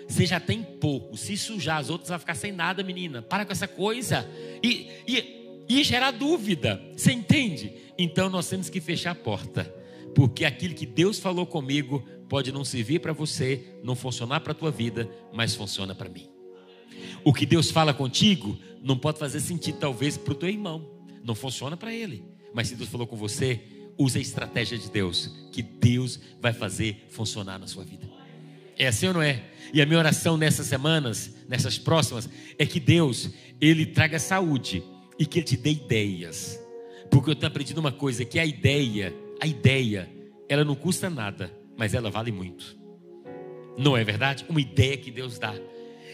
Você já tem pouco. Se sujar as outras, vai ficar sem nada, menina. Para com essa coisa. E, e, e gerar dúvida. Você entende? Então nós temos que fechar a porta, porque aquilo que Deus falou comigo pode não servir para você, não funcionar para a tua vida, mas funciona para mim. O que Deus fala contigo não pode fazer sentido talvez para o teu irmão, não funciona para ele. Mas se Deus falou com você, use a estratégia de Deus, que Deus vai fazer funcionar na sua vida. É assim ou não é? E a minha oração nessas semanas, nessas próximas, é que Deus, Ele traga saúde e que Ele te dê ideias porque eu tenho aprendido uma coisa, que a ideia, a ideia, ela não custa nada, mas ela vale muito. Não é verdade? Uma ideia que Deus dá.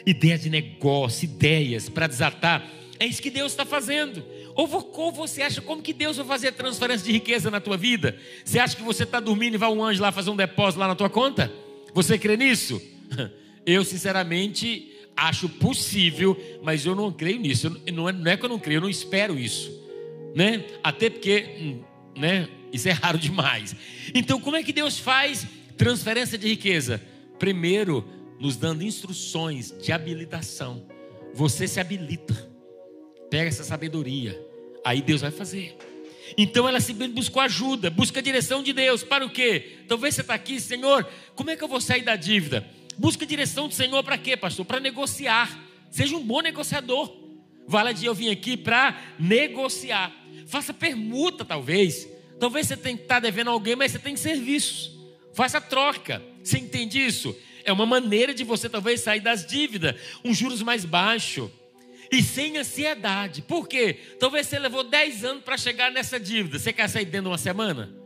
Ideia de negócio, ideias para desatar. É isso que Deus está fazendo. Ou, você acha como que Deus vai fazer transferência de riqueza na tua vida? Você acha que você está dormindo e vai um anjo lá fazer um depósito lá na tua conta? Você crê nisso? <laughs> Eu, sinceramente, acho possível, mas eu não creio nisso. Não é, não é que eu não creio, eu não espero isso né? Até porque, hum, né? Isso é raro demais. Então, como é que Deus faz transferência de riqueza? Primeiro, nos dando instruções de habilitação. Você se habilita. Pega essa sabedoria. Aí Deus vai fazer. Então ela simplesmente buscou ajuda, busca a direção de Deus. Para o quê? Talvez você está aqui, Senhor, como é que eu vou sair da dívida? Busca a direção do Senhor para quê, pastor? Para negociar. Seja um bom negociador. Vale de eu vim aqui para negociar. Faça permuta, talvez. Talvez você tenha que estar devendo alguém, mas você tem serviços. Faça troca. Você entende isso? É uma maneira de você talvez sair das dívidas, um juros mais baixo e sem ansiedade. Por quê? Talvez você levou 10 anos para chegar nessa dívida. Você quer sair dentro de uma semana?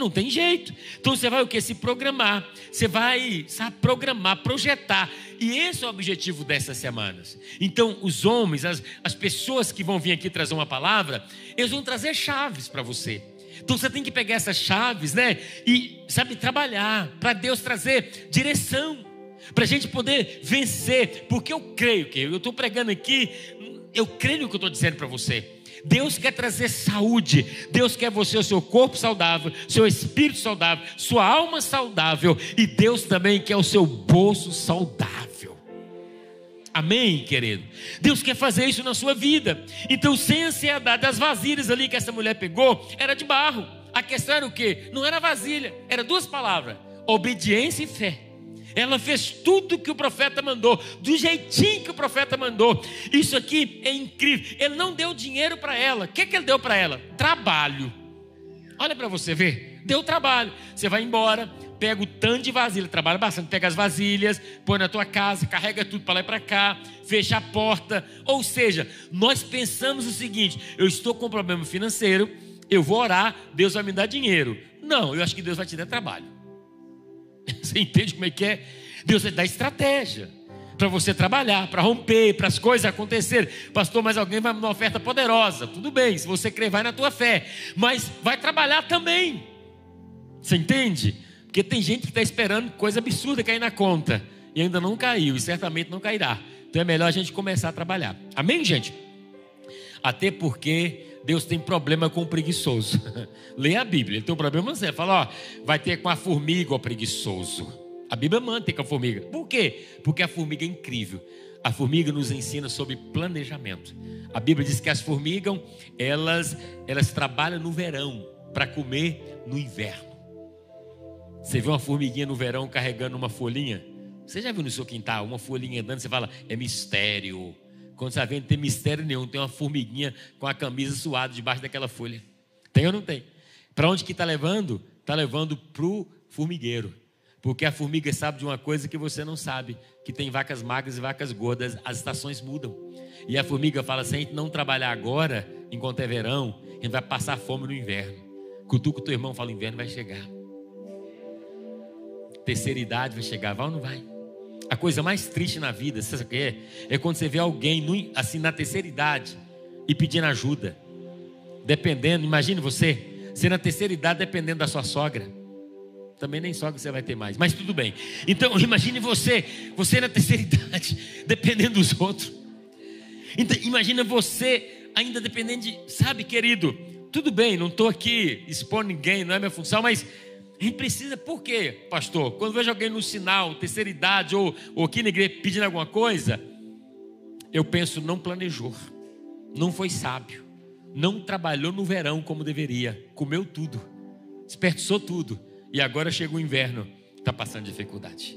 Não tem jeito. Então você vai o que? Se programar. Você vai, sabe, programar, projetar. E esse é o objetivo dessas semanas. Então, os homens, as, as pessoas que vão vir aqui trazer uma palavra, eles vão trazer chaves para você. Então você tem que pegar essas chaves, né? E, sabe, trabalhar para Deus trazer direção. para a gente poder vencer, porque eu creio que eu estou pregando aqui, eu creio no que eu estou dizendo para você. Deus quer trazer saúde, Deus quer você, o seu corpo saudável, seu espírito saudável, sua alma saudável, e Deus também quer o seu bolso saudável. Amém, querido? Deus quer fazer isso na sua vida. Então, sem ansiedade, as vasilhas ali que essa mulher pegou era de barro. A questão era o quê? Não era vasilha, era duas palavras: obediência e fé. Ela fez tudo que o profeta mandou, do jeitinho que o profeta mandou. Isso aqui é incrível. Ele não deu dinheiro para ela. O que, que ele deu para ela? Trabalho. Olha para você ver. Deu trabalho. Você vai embora, pega o tanto de vasilha, trabalha bastante, pega as vasilhas, põe na tua casa, carrega tudo para lá e para cá, fecha a porta. Ou seja, nós pensamos o seguinte: eu estou com um problema financeiro, eu vou orar, Deus vai me dar dinheiro. Não, eu acho que Deus vai te dar trabalho. <laughs> Você entende como é que é? Deus dá estratégia para você trabalhar, para romper, para as coisas acontecerem. Pastor, mas alguém vai uma oferta poderosa. Tudo bem, se você crer, vai na tua fé. Mas vai trabalhar também. Você entende? Porque tem gente que está esperando coisa absurda cair na conta. E ainda não caiu, e certamente não cairá. Então é melhor a gente começar a trabalhar. Amém, gente? Até porque Deus tem problema com o preguiçoso. <laughs> Lê a Bíblia, ele tem um problema você fala, ó, vai ter com a formiga o preguiçoso. A Bíblia manda ter com a formiga. Por quê? Porque a formiga é incrível. A formiga nos ensina sobre planejamento. A Bíblia diz que as formigas, elas, elas trabalham no verão para comer no inverno. Você vê uma formiguinha no verão carregando uma folhinha? Você já viu no seu quintal uma folhinha andando? Você fala, é mistério. Quando você não tem mistério nenhum. Tem uma formiguinha com a camisa suada debaixo daquela folha. Tem ou não tem? Para onde que está levando? Está levando para o formigueiro. Porque a formiga sabe de uma coisa que você não sabe: que tem vacas magras e vacas gordas, as estações mudam. E a formiga fala: se a gente não trabalhar agora, enquanto é verão, a gente vai passar fome no inverno. Cutuca o teu irmão fala: inverno vai chegar. Terceira idade vai chegar, vai ou não vai? A coisa mais triste na vida, sabe o que é? É quando você vê alguém assim na terceira idade e pedindo ajuda. Dependendo, imagine você, ser na terceira idade dependendo da sua sogra. Também nem sogra você vai ter mais, mas tudo bem. Então, <laughs> imagine você, você na terceira <laughs> idade, dependendo dos outros. Então, imagina você ainda dependendo de, sabe, querido, tudo bem, não estou aqui expondo ninguém, não é minha função, mas a gente precisa, por quê, pastor? Quando vejo alguém no sinal, terceira idade, ou, ou aqui na igreja pedindo alguma coisa, eu penso, não planejou, não foi sábio, não trabalhou no verão como deveria, comeu tudo, desperdiçou tudo, e agora chega o inverno, está passando dificuldade.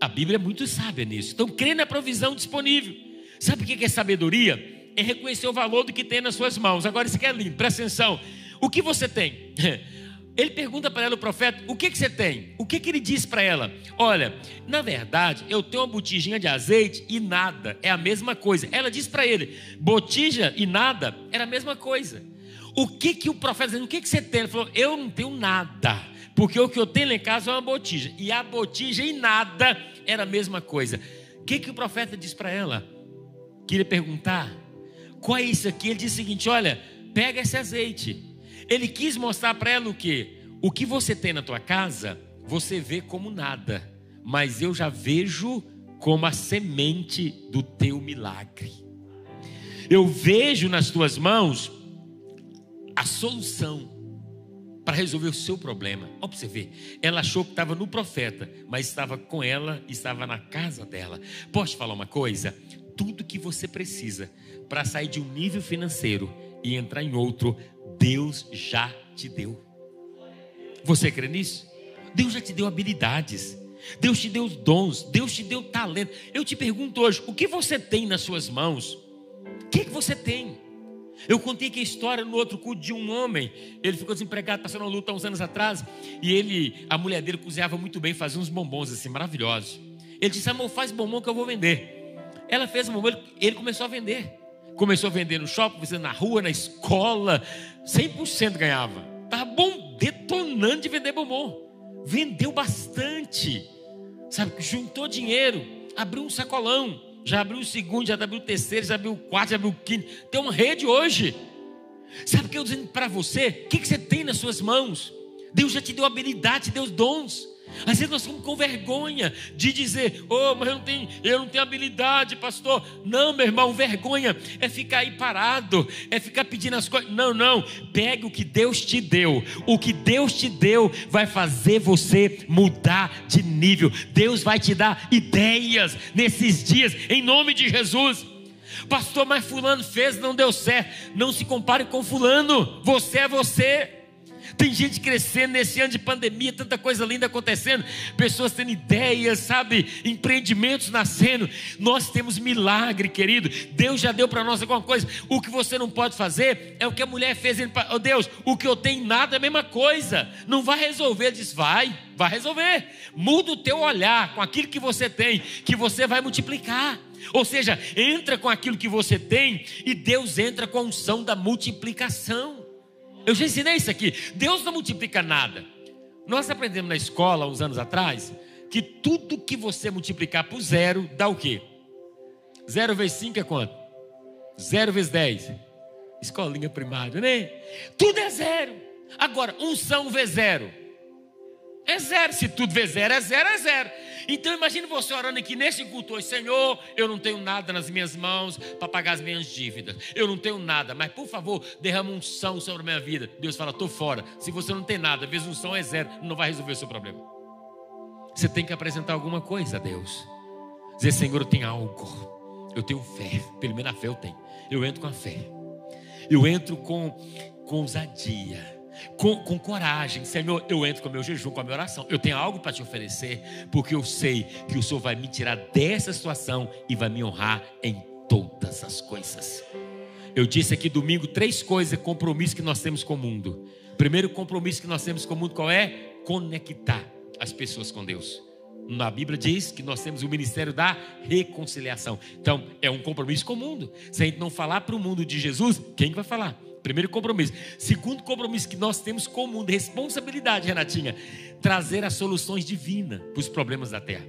A Bíblia é muito sábia nisso. Então, crê na provisão disponível. Sabe o que é sabedoria? É reconhecer o valor do que tem nas suas mãos. Agora, isso aqui é lindo, presta atenção. O que você tem? <laughs> Ele pergunta para ela, o profeta, o que, que você tem? O que, que ele diz para ela? Olha, na verdade, eu tenho uma botijinha de azeite e nada, é a mesma coisa. Ela diz para ele, botija e nada era a mesma coisa. O que que o profeta dizendo? O que que você tem? Ele falou, eu não tenho nada, porque o que eu tenho lá em casa é uma botija. E a botija e nada era a mesma coisa. O que que o profeta diz para ela? Queria perguntar, qual é isso aqui? Ele diz o seguinte, olha, pega esse azeite ele quis mostrar para ela o que? O que você tem na tua casa, você vê como nada, mas eu já vejo como a semente do teu milagre. Eu vejo nas tuas mãos a solução para resolver o seu problema. Olha para você ver. Ela achou que estava no profeta, mas estava com ela, estava na casa dela. Posso te falar uma coisa? Tudo que você precisa para sair de um nível financeiro e entrar em outro, Deus já te deu. Você crê nisso? Deus já te deu habilidades. Deus te deu dons, Deus te deu talento. Eu te pergunto hoje, o que você tem nas suas mãos? O que, que você tem? Eu contei que a história no outro culto de um homem, ele ficou desempregado, passando uma luta há uns anos atrás, e ele, a mulher dele cozinhava muito bem, fazia uns bombons assim, maravilhosos. Ele disse, amor, faz bombom que eu vou vender. Ela fez um bombom, ele começou a vender. Começou a vender no shopping, na rua, na escola, 100% ganhava. Estava bom, detonando de vender bombom. Vendeu bastante. Sabe, juntou dinheiro, abriu um sacolão. Já abriu o segundo, já abriu o terceiro, já abriu o quarto, já abriu o quinto. Tem uma rede hoje. Sabe o que eu estou dizendo para você? O que, que você tem nas suas mãos? Deus já te deu habilidade, te deu dons. Às vezes nós ficamos com vergonha de dizer, oh, mas eu não tenho, eu não tenho habilidade, pastor. Não, meu irmão, vergonha é ficar aí parado, é ficar pedindo as coisas. Não, não. Pegue o que Deus te deu. O que Deus te deu vai fazer você mudar de nível. Deus vai te dar ideias nesses dias, em nome de Jesus. Pastor, mas fulano fez, não deu certo. Não se compare com fulano. Você é você. Tem gente crescendo nesse ano de pandemia, tanta coisa linda acontecendo, pessoas tendo ideias, sabe, empreendimentos nascendo. Nós temos milagre, querido. Deus já deu para nós alguma coisa. O que você não pode fazer é o que a mulher fez. Oh Deus, o que eu tenho nada é a mesma coisa. Não vai resolver. Diz, vai, vai resolver. Muda o teu olhar com aquilo que você tem, que você vai multiplicar. Ou seja, entra com aquilo que você tem e Deus entra com a unção da multiplicação. Eu já ensinei isso aqui. Deus não multiplica nada. Nós aprendemos na escola, uns anos atrás, que tudo que você multiplicar por zero dá o quê? Zero vezes cinco é quanto? Zero vezes dez. Escolinha primária, né? Tudo é zero. Agora, unção vezes zero. É zero. Se tudo vezes zero é zero, é zero. Então imagine você orando aqui nesse culto hoje, Senhor, eu não tenho nada nas minhas mãos para pagar as minhas dívidas. Eu não tenho nada, mas por favor, derrama um são sobre a minha vida. Deus fala, estou fora. Se você não tem nada, vezes um são é zero, não vai resolver o seu problema. Você tem que apresentar alguma coisa a Deus. Dizer, Senhor, eu tenho algo. Eu tenho fé. Pelo menos a fé eu tenho. Eu entro com a fé. Eu entro com, com ousadia com, com, coragem, Senhor, eu entro com o meu jejum, com a minha oração. Eu tenho algo para te oferecer, porque eu sei que o Senhor vai me tirar dessa situação e vai me honrar em todas as coisas. Eu disse aqui domingo três coisas, compromisso que nós temos com o mundo. Primeiro compromisso que nós temos com o mundo qual é? Conectar as pessoas com Deus. Na Bíblia diz que nós temos o ministério da reconciliação. Então, é um compromisso com o mundo. Se a gente não falar para o mundo de Jesus, quem vai falar? Primeiro compromisso. Segundo compromisso que nós temos com o mundo, responsabilidade, Renatinha, trazer as soluções divinas para os problemas da terra.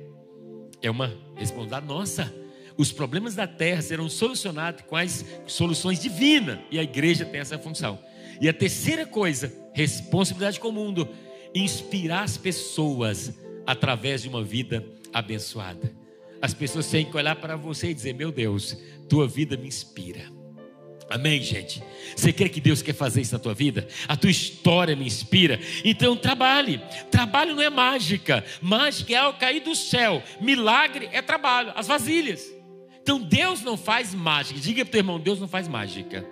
É uma responsabilidade nossa. Os problemas da terra serão solucionados com as soluções divinas, e a igreja tem essa função. E a terceira coisa, responsabilidade com o mundo, inspirar as pessoas através de uma vida abençoada. As pessoas têm que olhar para você e dizer: Meu Deus, tua vida me inspira. Amém, gente? Você crê que Deus quer fazer isso na tua vida? A tua história me inspira. Então trabalhe. Trabalho não é mágica. Mágica é algo cair do céu. Milagre é trabalho. As vasilhas. Então Deus não faz mágica. Diga para o teu irmão: Deus não faz mágica.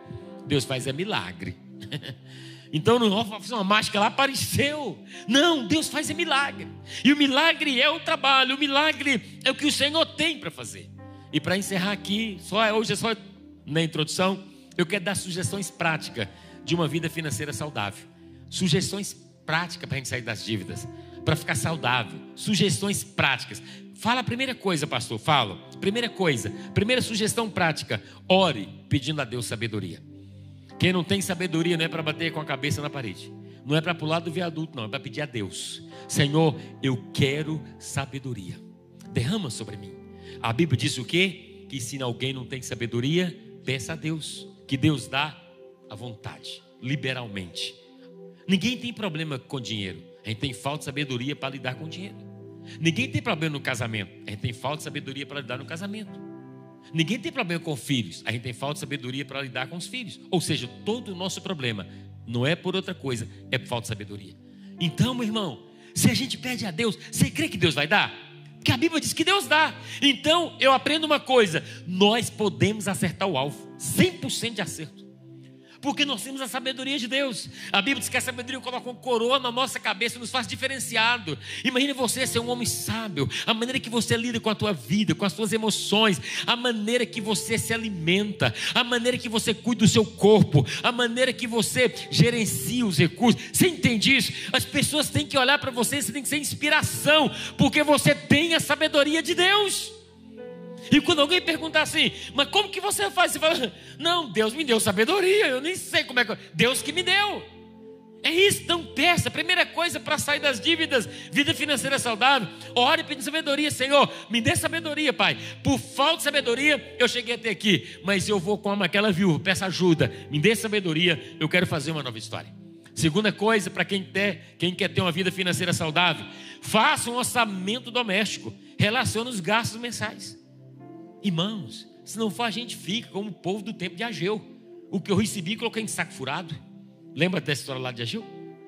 Deus faz é milagre. <laughs> Então não vou fazer uma mágica lá, apareceu. Não, Deus faz é milagre. E o milagre é o trabalho, o milagre é o que o Senhor tem para fazer. E para encerrar aqui, só hoje é só na introdução, eu quero dar sugestões práticas de uma vida financeira saudável. Sugestões práticas para a gente sair das dívidas, para ficar saudável. Sugestões práticas. Fala a primeira coisa, pastor. Falo. Primeira coisa, primeira sugestão prática: ore pedindo a Deus sabedoria. Quem não tem sabedoria não é para bater com a cabeça na parede. Não é para pular do viaduto, não. É para pedir a Deus: Senhor, eu quero sabedoria. Derrama sobre mim. A Bíblia diz o quê? Que se alguém não tem sabedoria, peça a Deus que Deus dá à vontade, liberalmente. Ninguém tem problema com dinheiro. A gente tem falta de sabedoria para lidar com dinheiro. Ninguém tem problema no casamento. A gente tem falta de sabedoria para lidar no casamento. Ninguém tem problema com filhos. A gente tem falta de sabedoria para lidar com os filhos. Ou seja, todo o nosso problema não é por outra coisa, é por falta de sabedoria. Então, meu irmão, se a gente pede a Deus, você crê que Deus vai dar? Que a Bíblia diz que Deus dá. Então, eu aprendo uma coisa: nós podemos acertar o alvo. 100% de acerto porque nós temos a sabedoria de Deus. A Bíblia diz que a sabedoria coloca um coroa na nossa cabeça, nos faz diferenciado. Imagine você ser um homem sábio, a maneira que você lida com a tua vida, com as suas emoções, a maneira que você se alimenta, a maneira que você cuida do seu corpo, a maneira que você gerencia os recursos. Você entende isso? As pessoas têm que olhar para você, você tem que ser inspiração, porque você tem a sabedoria de Deus. E quando alguém perguntar assim, mas como que você faz? Você fala, não, Deus me deu sabedoria, eu nem sei como é que. Deus que me deu. É isso, então peça. Primeira coisa para sair das dívidas, vida financeira saudável. Ore pedindo sabedoria, Senhor, me dê sabedoria, Pai. Por falta de sabedoria, eu cheguei até aqui, mas eu vou como aquela viúva, peço ajuda, me dê sabedoria, eu quero fazer uma nova história. Segunda coisa, para quem quem quer ter uma vida financeira saudável, faça um orçamento doméstico. Relacione os gastos mensais. Irmãos, se não for, a gente fica como o povo do tempo de Ageu. O que eu recebi, coloquei em saco furado. Lembra dessa história lá de Ageu?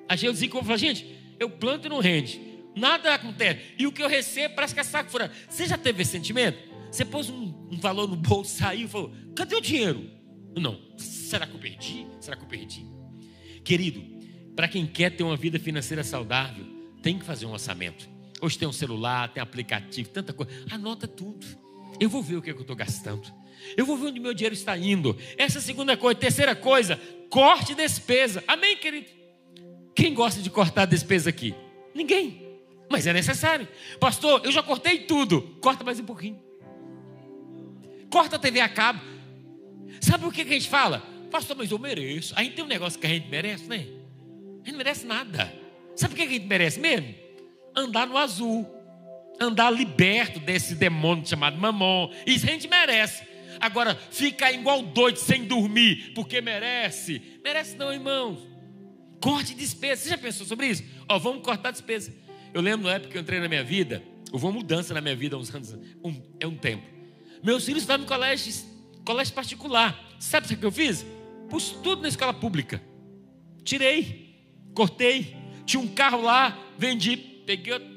Ageu dizia como falou, gente, eu planto e não rende. Nada acontece. E o que eu recebo parece que é saco furado. Você já teve esse sentimento? Você pôs um, um valor no bolso, saiu e falou: cadê o dinheiro? Não. Será que eu perdi? Será que eu perdi? Querido, para quem quer ter uma vida financeira saudável, tem que fazer um orçamento. Hoje tem um celular, tem aplicativo, tanta coisa. Anota tudo. Eu vou ver o que, é que eu estou gastando. Eu vou ver onde meu dinheiro está indo. Essa é segunda coisa. Terceira coisa, corte despesa. Amém, querido? Quem gosta de cortar despesa aqui? Ninguém. Mas é necessário. Pastor, eu já cortei tudo. Corta mais um pouquinho. Corta a TV a cabo. Sabe o que a gente fala? Pastor, mas eu mereço. Aí tem um negócio que a gente merece, né? A gente não merece nada. Sabe o que a gente merece mesmo? Andar no azul. Andar liberto desse demônio chamado mamon. Isso a gente merece. Agora, ficar igual doido sem dormir, porque merece. Merece não, irmãos. Corte despesa. Você já pensou sobre isso? Ó, vamos cortar despesa. Eu lembro na época que eu entrei na minha vida, houve uma mudança na minha vida há uns anos, um, é um tempo. Meus filhos estavam em colégio, colégio particular. Sabe o que eu fiz? Pus tudo na escola pública. Tirei cortei. Tinha um carro lá, vendi, peguei.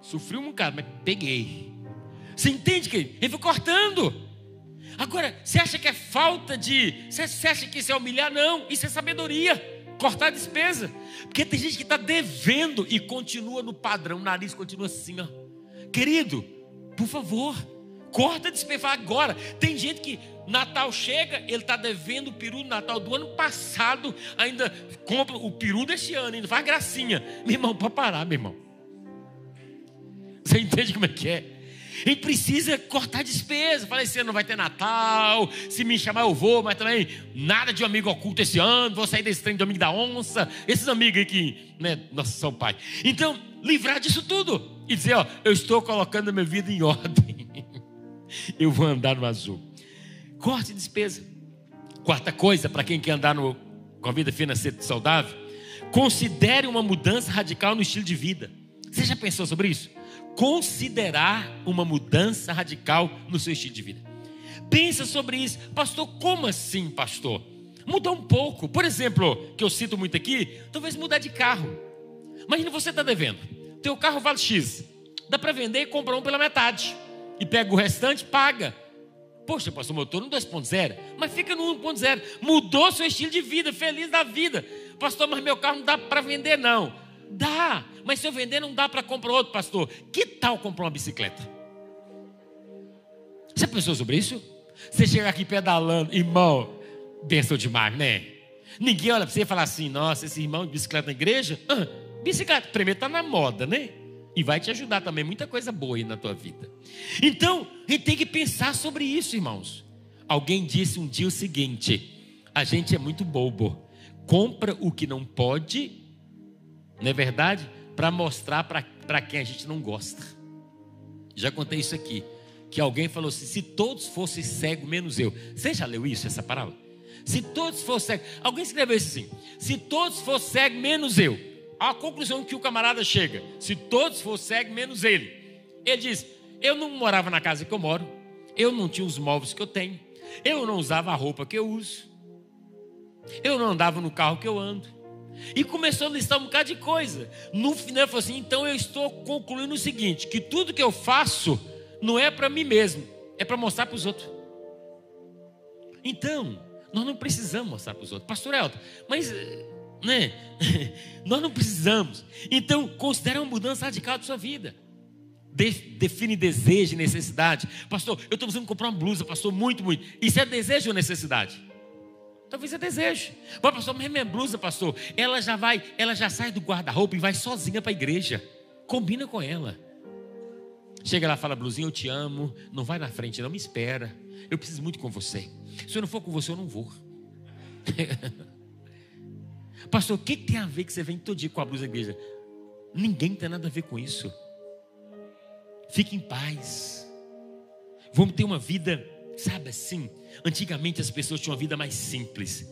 Sofri um bocado, mas peguei. Você entende que ele foi cortando. Agora, você acha que é falta de. Você acha que isso é humilhar? Não, isso é sabedoria. Cortar a despesa. Porque tem gente que está devendo e continua no padrão, o nariz continua assim, ó. Querido, por favor, corta a despesa agora. Tem gente que Natal chega, ele está devendo o peru do Natal do ano passado, ainda compra o peru deste ano, ainda faz gracinha. Meu irmão, para parar, meu irmão. Você entende como é que é? Ele precisa cortar despesa. Falei, esse ano não vai ter Natal. Se me chamar, eu vou, mas também nada de um amigo oculto esse ano. Vou sair desse trem do amigo da onça. Esses amigos aí que, né, nossa, são pai. Então, livrar disso tudo. E dizer, ó, eu estou colocando a minha vida em <laughs> ordem. eu vou andar no azul. Corte despesa. Quarta coisa, para quem quer andar no, com a vida financeira saudável, considere uma mudança radical no estilo de vida. Você já pensou sobre isso? Considerar uma mudança radical no seu estilo de vida. Pensa sobre isso, pastor. Como assim, pastor? Mudar um pouco. Por exemplo, que eu cito muito aqui, talvez mudar de carro. Imagina você está devendo. Teu carro vale X. Dá para vender e comprar um pela metade. E pega o restante, paga. Poxa, pastor, motor no 2.0, mas fica no 1.0. Mudou seu estilo de vida, feliz da vida. Pastor, mas meu carro não dá para vender, não. Dá, mas se eu vender, não dá para comprar outro, pastor. Que tal comprar uma bicicleta? Você pensou sobre isso? Você chega aqui pedalando, irmão, benção demais, né? Ninguém olha para você e fala assim: nossa, esse irmão de bicicleta na igreja? Ah, bicicleta, primeiro está na moda, né? E vai te ajudar também, muita coisa boa aí na tua vida. Então, a gente tem que pensar sobre isso, irmãos. Alguém disse um dia o seguinte: a gente é muito bobo. Compra o que não pode, não é verdade? Para mostrar para quem a gente não gosta. Já contei isso aqui. Que alguém falou assim: se todos fossem cegos, menos eu. Você já leu isso, essa palavra? Se todos fossem cegos. Alguém escreveu isso assim: se todos fossem cegos, menos eu a conclusão que o camarada chega: se todos fossem cegos, menos ele. Ele diz: Eu não morava na casa que eu moro, eu não tinha os móveis que eu tenho, eu não usava a roupa que eu uso, eu não andava no carro que eu ando. E começou a listar um bocado de coisa. No final, ele falou assim: então eu estou concluindo o seguinte: que tudo que eu faço não é para mim mesmo, é para mostrar para os outros. Então, nós não precisamos mostrar para os outros. Pastor Elton, mas né? <laughs> Nós não precisamos. Então, considere uma mudança radical da sua vida. De, define desejo e necessidade. Pastor, eu estou precisando comprar uma blusa, pastor, muito, muito. Isso é desejo ou necessidade? Talvez é desejo. Mas, pastor, mas minha blusa, pastor, ela já vai, ela já sai do guarda-roupa e vai sozinha para a igreja. Combina com ela. Chega lá, fala, blusinha, eu te amo. Não vai na frente, não me espera. Eu preciso muito com você. Se eu não for com você, eu não vou. <laughs> Pastor, o que tem a ver que você vem todo dia com a blusa da igreja? Ninguém tem nada a ver com isso. Fique em paz. Vamos ter uma vida, sabe assim? Antigamente as pessoas tinham uma vida mais simples.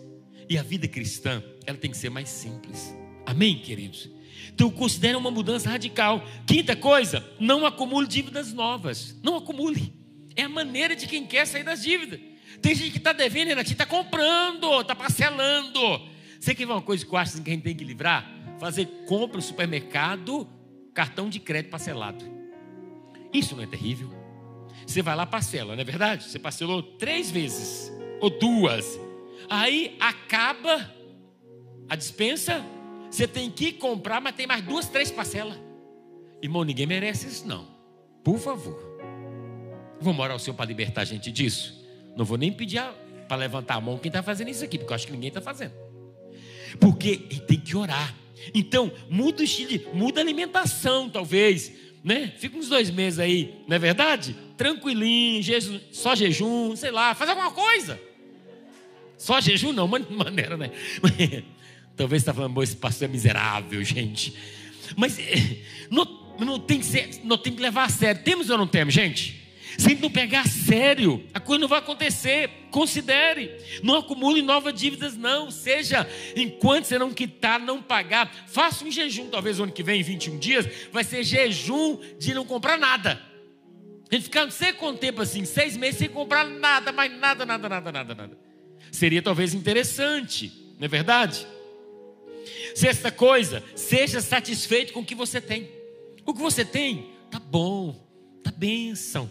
E a vida cristã, ela tem que ser mais simples. Amém, queridos? Então considere uma mudança radical. Quinta coisa, não acumule dívidas novas. Não acumule. É a maneira de quem quer sair das dívidas. Tem gente que está devendo aqui está comprando, está parcelando. Você quer ver uma coisa que eu acho assim que a gente tem que livrar? Fazer compra no supermercado, cartão de crédito parcelado. Isso não é terrível? Você vai lá parcela, não é verdade? Você parcelou três vezes ou duas. Aí acaba a dispensa, você tem que comprar, mas tem mais duas, três parcelas. Irmão, ninguém merece isso, não. Por favor. Vou morar o Senhor para libertar a gente disso. Não vou nem pedir para levantar a mão quem está fazendo isso aqui, porque eu acho que ninguém está fazendo. Porque tem que orar. Então, muda o estilo, muda a alimentação, talvez. Né? Fica uns dois meses aí, não é verdade? Tranquilinho, só jejum, sei lá, faz alguma coisa. Só jejum não, <laughs> maneira, né? <laughs> Talvez você está falando, esse pastor é miserável, gente. Mas eh, não, não, tem que ser, não tem que levar a sério. Temos ou não temos, gente? Se não pegar sério, a coisa não vai acontecer. Considere. Não acumule novas dívidas, não. Seja, enquanto você não quitar, não pagar. Faça um jejum, talvez o ano que vem, em 21 dias, vai ser jejum de não comprar nada. A gente ficar não sei quanto tempo assim, seis meses sem comprar nada, mais nada, nada, nada, nada, nada. Seria talvez interessante, não é verdade? Sexta coisa, seja satisfeito com o que você tem. O que você tem, tá bom, tá bênção.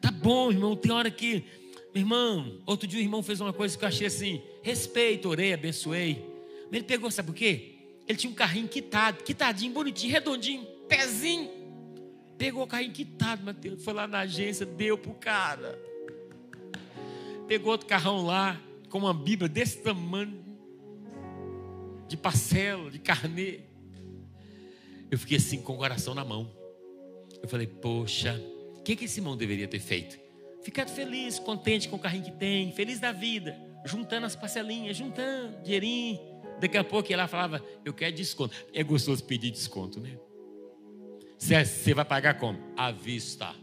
Tá bom, irmão, tem hora que. Meu irmão, outro dia o irmão fez uma coisa que eu achei assim: respeito, orei, abençoei. Mas ele pegou, sabe por quê? Ele tinha um carrinho quitado, quitadinho, bonitinho, redondinho, pezinho. Pegou o carrinho quitado, Mateus. Foi lá na agência, deu pro cara. Pegou outro carrão lá, com uma Bíblia desse tamanho, de parcela, de carnê. Eu fiquei assim com o coração na mão. Eu falei, poxa, o que, que esse irmão deveria ter feito? Ficado feliz, contente com o carrinho que tem, feliz da vida, juntando as parcelinhas, juntando dinheirinho. Daqui a pouco ela falava, eu quero desconto. É gostoso pedir desconto, né? Você vai pagar como? À vista.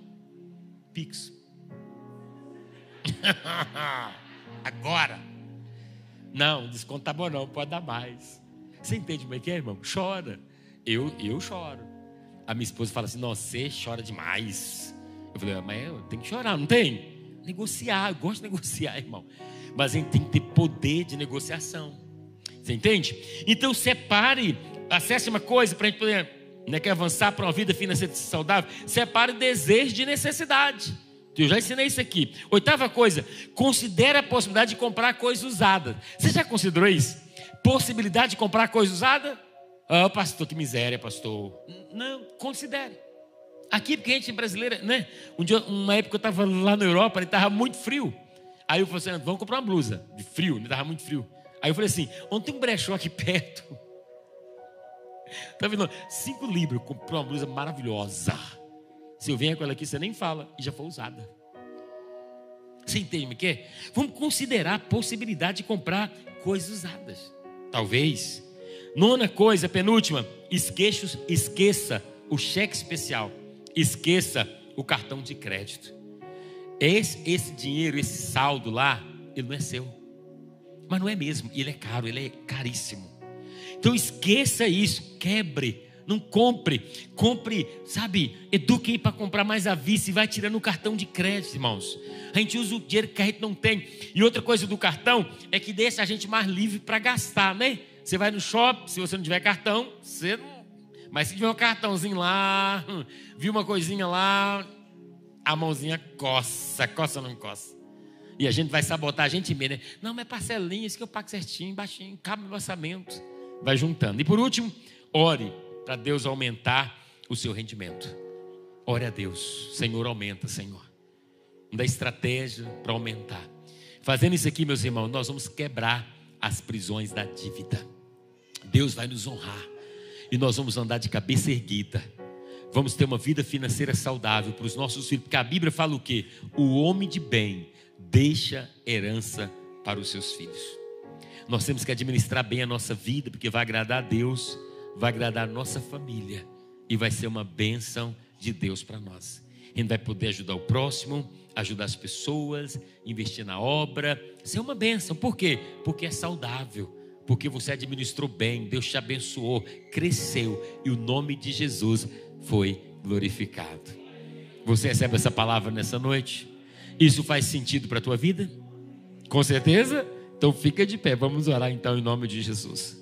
Pix. <laughs> Agora. Não, desconto tá bom não, pode dar mais. Você entende como é que é, irmão? Chora. Eu, eu choro. A minha esposa fala assim, nossa, você chora demais. Eu falei, ah, mas eu tenho que chorar, não tem? Negociar, eu gosto de negociar, irmão. Mas a gente tem que ter poder de negociação. Você entende? Então separe a sétima coisa para a gente poder né, quer avançar para uma vida financeira saudável. Separe desejo de necessidade. Eu já ensinei isso aqui. Oitava coisa, considere a possibilidade de comprar coisa usada. Você já considerou isso? Possibilidade de comprar coisa usada? Ah, oh, pastor, que miséria, pastor. Não, considere. Aqui, porque a gente é brasileira, né? Um dia, uma época eu estava lá na Europa, ele estava muito frio. Aí eu falei assim: vamos comprar uma blusa de frio, estava muito frio. Aí eu falei assim: onde tem um brechó aqui <laughs> perto? Tá vendo? Cinco libras, comprei uma blusa maravilhosa. Se eu venho com ela aqui, você nem fala, e já foi usada. Você entende o que é? Vamos considerar a possibilidade de comprar coisas usadas. Talvez. Nona coisa, penúltima, esqueça, esqueça o cheque especial. Esqueça o cartão de crédito. Esse, esse dinheiro, esse saldo lá, ele não é seu. Mas não é mesmo. Ele é caro, ele é caríssimo. Então esqueça isso, quebre não compre. Compre, sabe, eduque para comprar mais à vista e vai tirando o cartão de crédito, irmãos. A gente usa o dinheiro que a gente não tem. E outra coisa do cartão é que deixa a gente mais livre para gastar, né? Você vai no shopping, se você não tiver cartão, você não. Mas se tiver um cartãozinho lá, hum, viu uma coisinha lá, a mãozinha coça, coça ou não coça. E a gente vai sabotar a gente mesmo, né? Não, mas parcelinha, isso que eu pago certinho, baixinho, cabe no orçamento. Vai juntando. E por último, ore para Deus aumentar o seu rendimento. Ore a Deus, Senhor, aumenta, Senhor. Dá estratégia para aumentar. Fazendo isso aqui, meus irmãos, nós vamos quebrar as prisões da dívida. Deus vai nos honrar e nós vamos andar de cabeça erguida. Vamos ter uma vida financeira saudável para os nossos filhos, porque a Bíblia fala o quê? O homem de bem deixa herança para os seus filhos. Nós temos que administrar bem a nossa vida, porque vai agradar a Deus vai agradar a nossa família e vai ser uma bênção de Deus para nós. A gente vai poder ajudar o próximo, ajudar as pessoas, investir na obra. Isso é uma benção. Por quê? Porque é saudável. Porque você administrou bem, Deus te abençoou, cresceu e o nome de Jesus foi glorificado. Você recebe essa palavra nessa noite? Isso faz sentido para a tua vida? Com certeza? Então fica de pé, vamos orar então em nome de Jesus.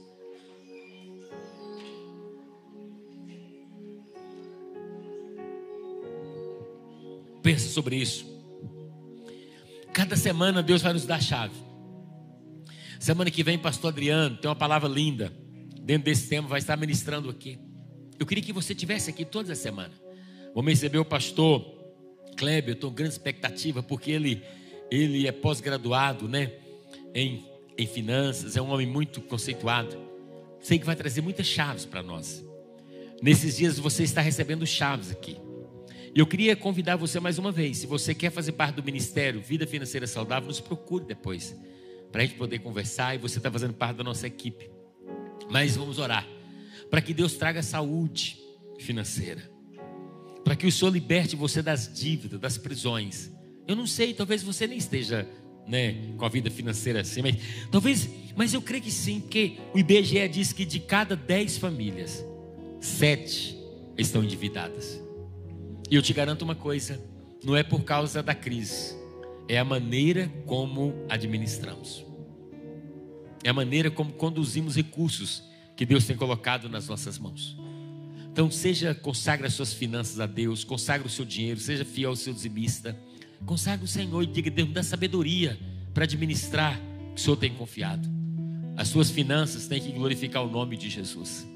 Pensa sobre isso. Cada semana Deus vai nos dar chave. Semana que vem, Pastor Adriano tem uma palavra linda. Dentro desse tema, vai estar ministrando aqui. Eu queria que você tivesse aqui toda a semana. Vamos receber o pastor Kleber. Eu estou com grande expectativa, porque ele, ele é pós-graduado né, em, em finanças, é um homem muito conceituado. Sei que vai trazer muitas chaves para nós. Nesses dias você está recebendo chaves aqui. Eu queria convidar você mais uma vez. Se você quer fazer parte do ministério Vida Financeira Saudável, nos procure depois. Para a gente poder conversar e você está fazendo parte da nossa equipe. Mas vamos orar. Para que Deus traga saúde financeira. Para que o Senhor liberte você das dívidas, das prisões. Eu não sei, talvez você nem esteja né, com a vida financeira assim, mas talvez, mas eu creio que sim, porque o IBGE diz que de cada dez famílias, sete estão endividadas. E eu te garanto uma coisa: não é por causa da crise, é a maneira como administramos, é a maneira como conduzimos recursos que Deus tem colocado nas nossas mãos. Então, seja, consagre as suas finanças a Deus, consagre o seu dinheiro, seja fiel ao seu dizimista, consagre o Senhor e diga: Deus, me dá sabedoria para administrar o que o Senhor tem confiado. As suas finanças têm que glorificar o nome de Jesus.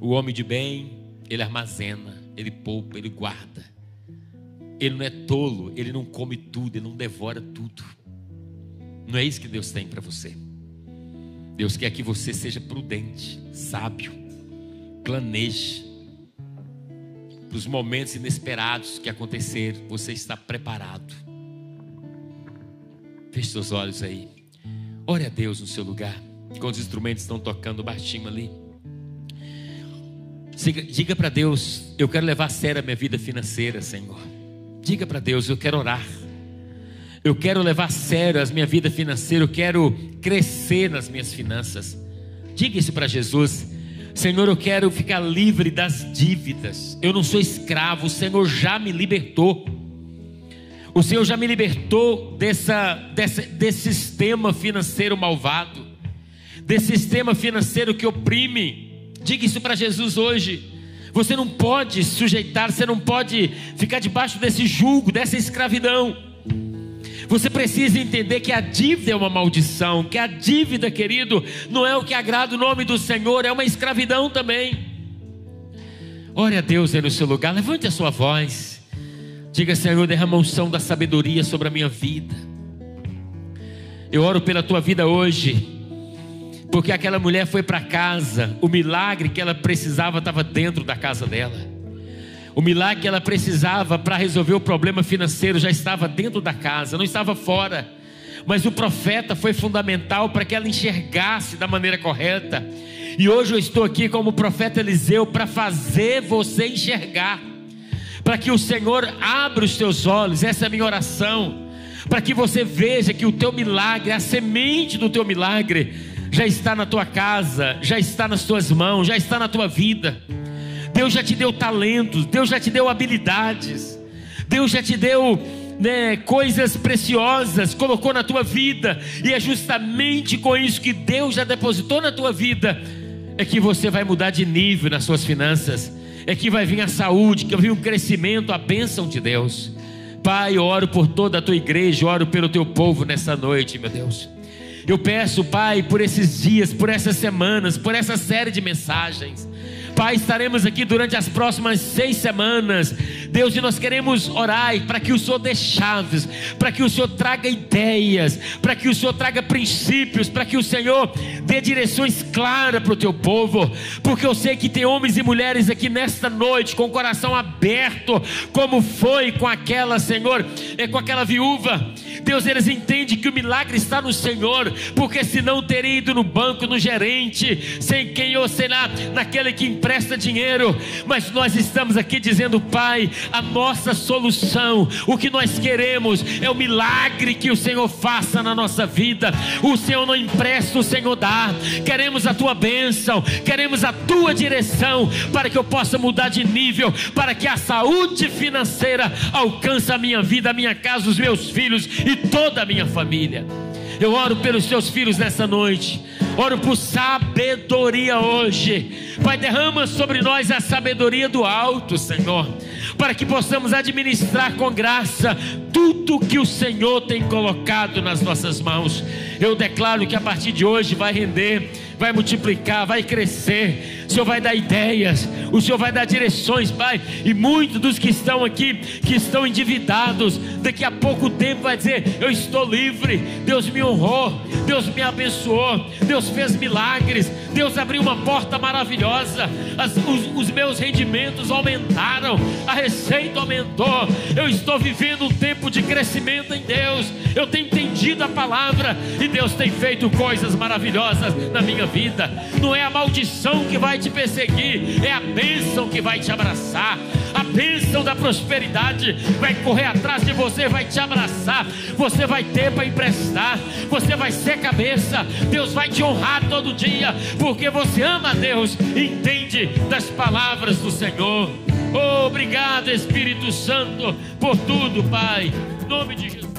O homem de bem, ele armazena, ele poupa, ele guarda. Ele não é tolo, ele não come tudo, ele não devora tudo. Não é isso que Deus tem para você. Deus quer que você seja prudente, sábio, planeje para os momentos inesperados que acontecer, você está preparado. Feche seus olhos aí. Ore a Deus no seu lugar, quando os instrumentos estão tocando baixinho ali. Diga para Deus: Eu quero levar a sério a minha vida financeira, Senhor. Diga para Deus: Eu quero orar. Eu quero levar a sério a minha vida financeira. Eu quero crescer nas minhas finanças. Diga isso para Jesus. Senhor, eu quero ficar livre das dívidas. Eu não sou escravo. O Senhor já me libertou. O Senhor já me libertou dessa, dessa, desse sistema financeiro malvado, desse sistema financeiro que oprime Diga isso para Jesus hoje. Você não pode sujeitar, você não pode ficar debaixo desse jugo, dessa escravidão. Você precisa entender que a dívida é uma maldição, que a dívida, querido, não é o que agrada o nome do Senhor, é uma escravidão também. Ore a Deus aí no seu lugar, levante a sua voz. Diga, Senhor, derrama unção da sabedoria sobre a minha vida. Eu oro pela tua vida hoje porque aquela mulher foi para casa, o milagre que ela precisava estava dentro da casa dela. O milagre que ela precisava para resolver o problema financeiro já estava dentro da casa, não estava fora. Mas o profeta foi fundamental para que ela enxergasse da maneira correta. E hoje eu estou aqui como profeta Eliseu para fazer você enxergar, para que o Senhor abra os teus olhos, essa é a minha oração, para que você veja que o teu milagre, a semente do teu milagre, já está na tua casa, já está nas tuas mãos, já está na tua vida. Deus já te deu talentos, Deus já te deu habilidades, Deus já te deu né, coisas preciosas, colocou na tua vida, e é justamente com isso que Deus já depositou na tua vida, é que você vai mudar de nível nas suas finanças, é que vai vir a saúde, que vai vir o crescimento, a bênção de Deus. Pai, oro por toda a tua igreja, oro pelo teu povo nessa noite, meu Deus. Eu peço, Pai, por esses dias, por essas semanas, por essa série de mensagens. Pai, estaremos aqui durante as próximas seis semanas. Deus, e nós queremos orar para que o Senhor dê chaves, para que o Senhor traga ideias, para que o Senhor traga princípios, para que o Senhor dê direções claras para o teu povo, porque eu sei que tem homens e mulheres aqui nesta noite com o coração aberto, como foi com aquela, Senhor, é com aquela viúva Deus, eles entendem que o milagre está no Senhor, porque senão teria ido no banco, no gerente, sem quem ou será naquele que empresta dinheiro. Mas nós estamos aqui dizendo, Pai, a nossa solução, o que nós queremos é o milagre que o Senhor faça na nossa vida. O Senhor não empresta, o Senhor dá. Queremos a tua bênção, queremos a tua direção para que eu possa mudar de nível, para que a saúde financeira alcance a minha vida, a minha casa, os meus filhos e toda a minha família. Eu oro pelos seus filhos nessa noite. Oro por sabedoria hoje. Pai, derrama sobre nós a sabedoria do alto, Senhor, para que possamos administrar com graça tudo que o Senhor tem colocado nas nossas mãos. Eu declaro que a partir de hoje vai render, vai multiplicar, vai crescer. O Senhor vai dar ideias, o Senhor vai dar direções, Pai. E muitos dos que estão aqui, que estão endividados, daqui a pouco tempo vai dizer: Eu estou livre, Deus me honrou, Deus me abençoou, Deus fez milagres, Deus abriu uma porta maravilhosa, As, os, os meus rendimentos aumentaram, a receita aumentou, eu estou vivendo um tempo de crescimento em Deus, eu tenho entendido a palavra e Deus tem feito coisas maravilhosas na minha vida. Não é a maldição que vai te perseguir, é a bênção que vai te abraçar. A bênção da prosperidade vai correr atrás de você, vai te abraçar. Você vai ter para emprestar, você vai ser cabeça. Deus vai te honrar todo dia, porque você ama a Deus entende das palavras do Senhor. Oh, obrigado, Espírito Santo, por tudo, Pai. Em nome de Jesus.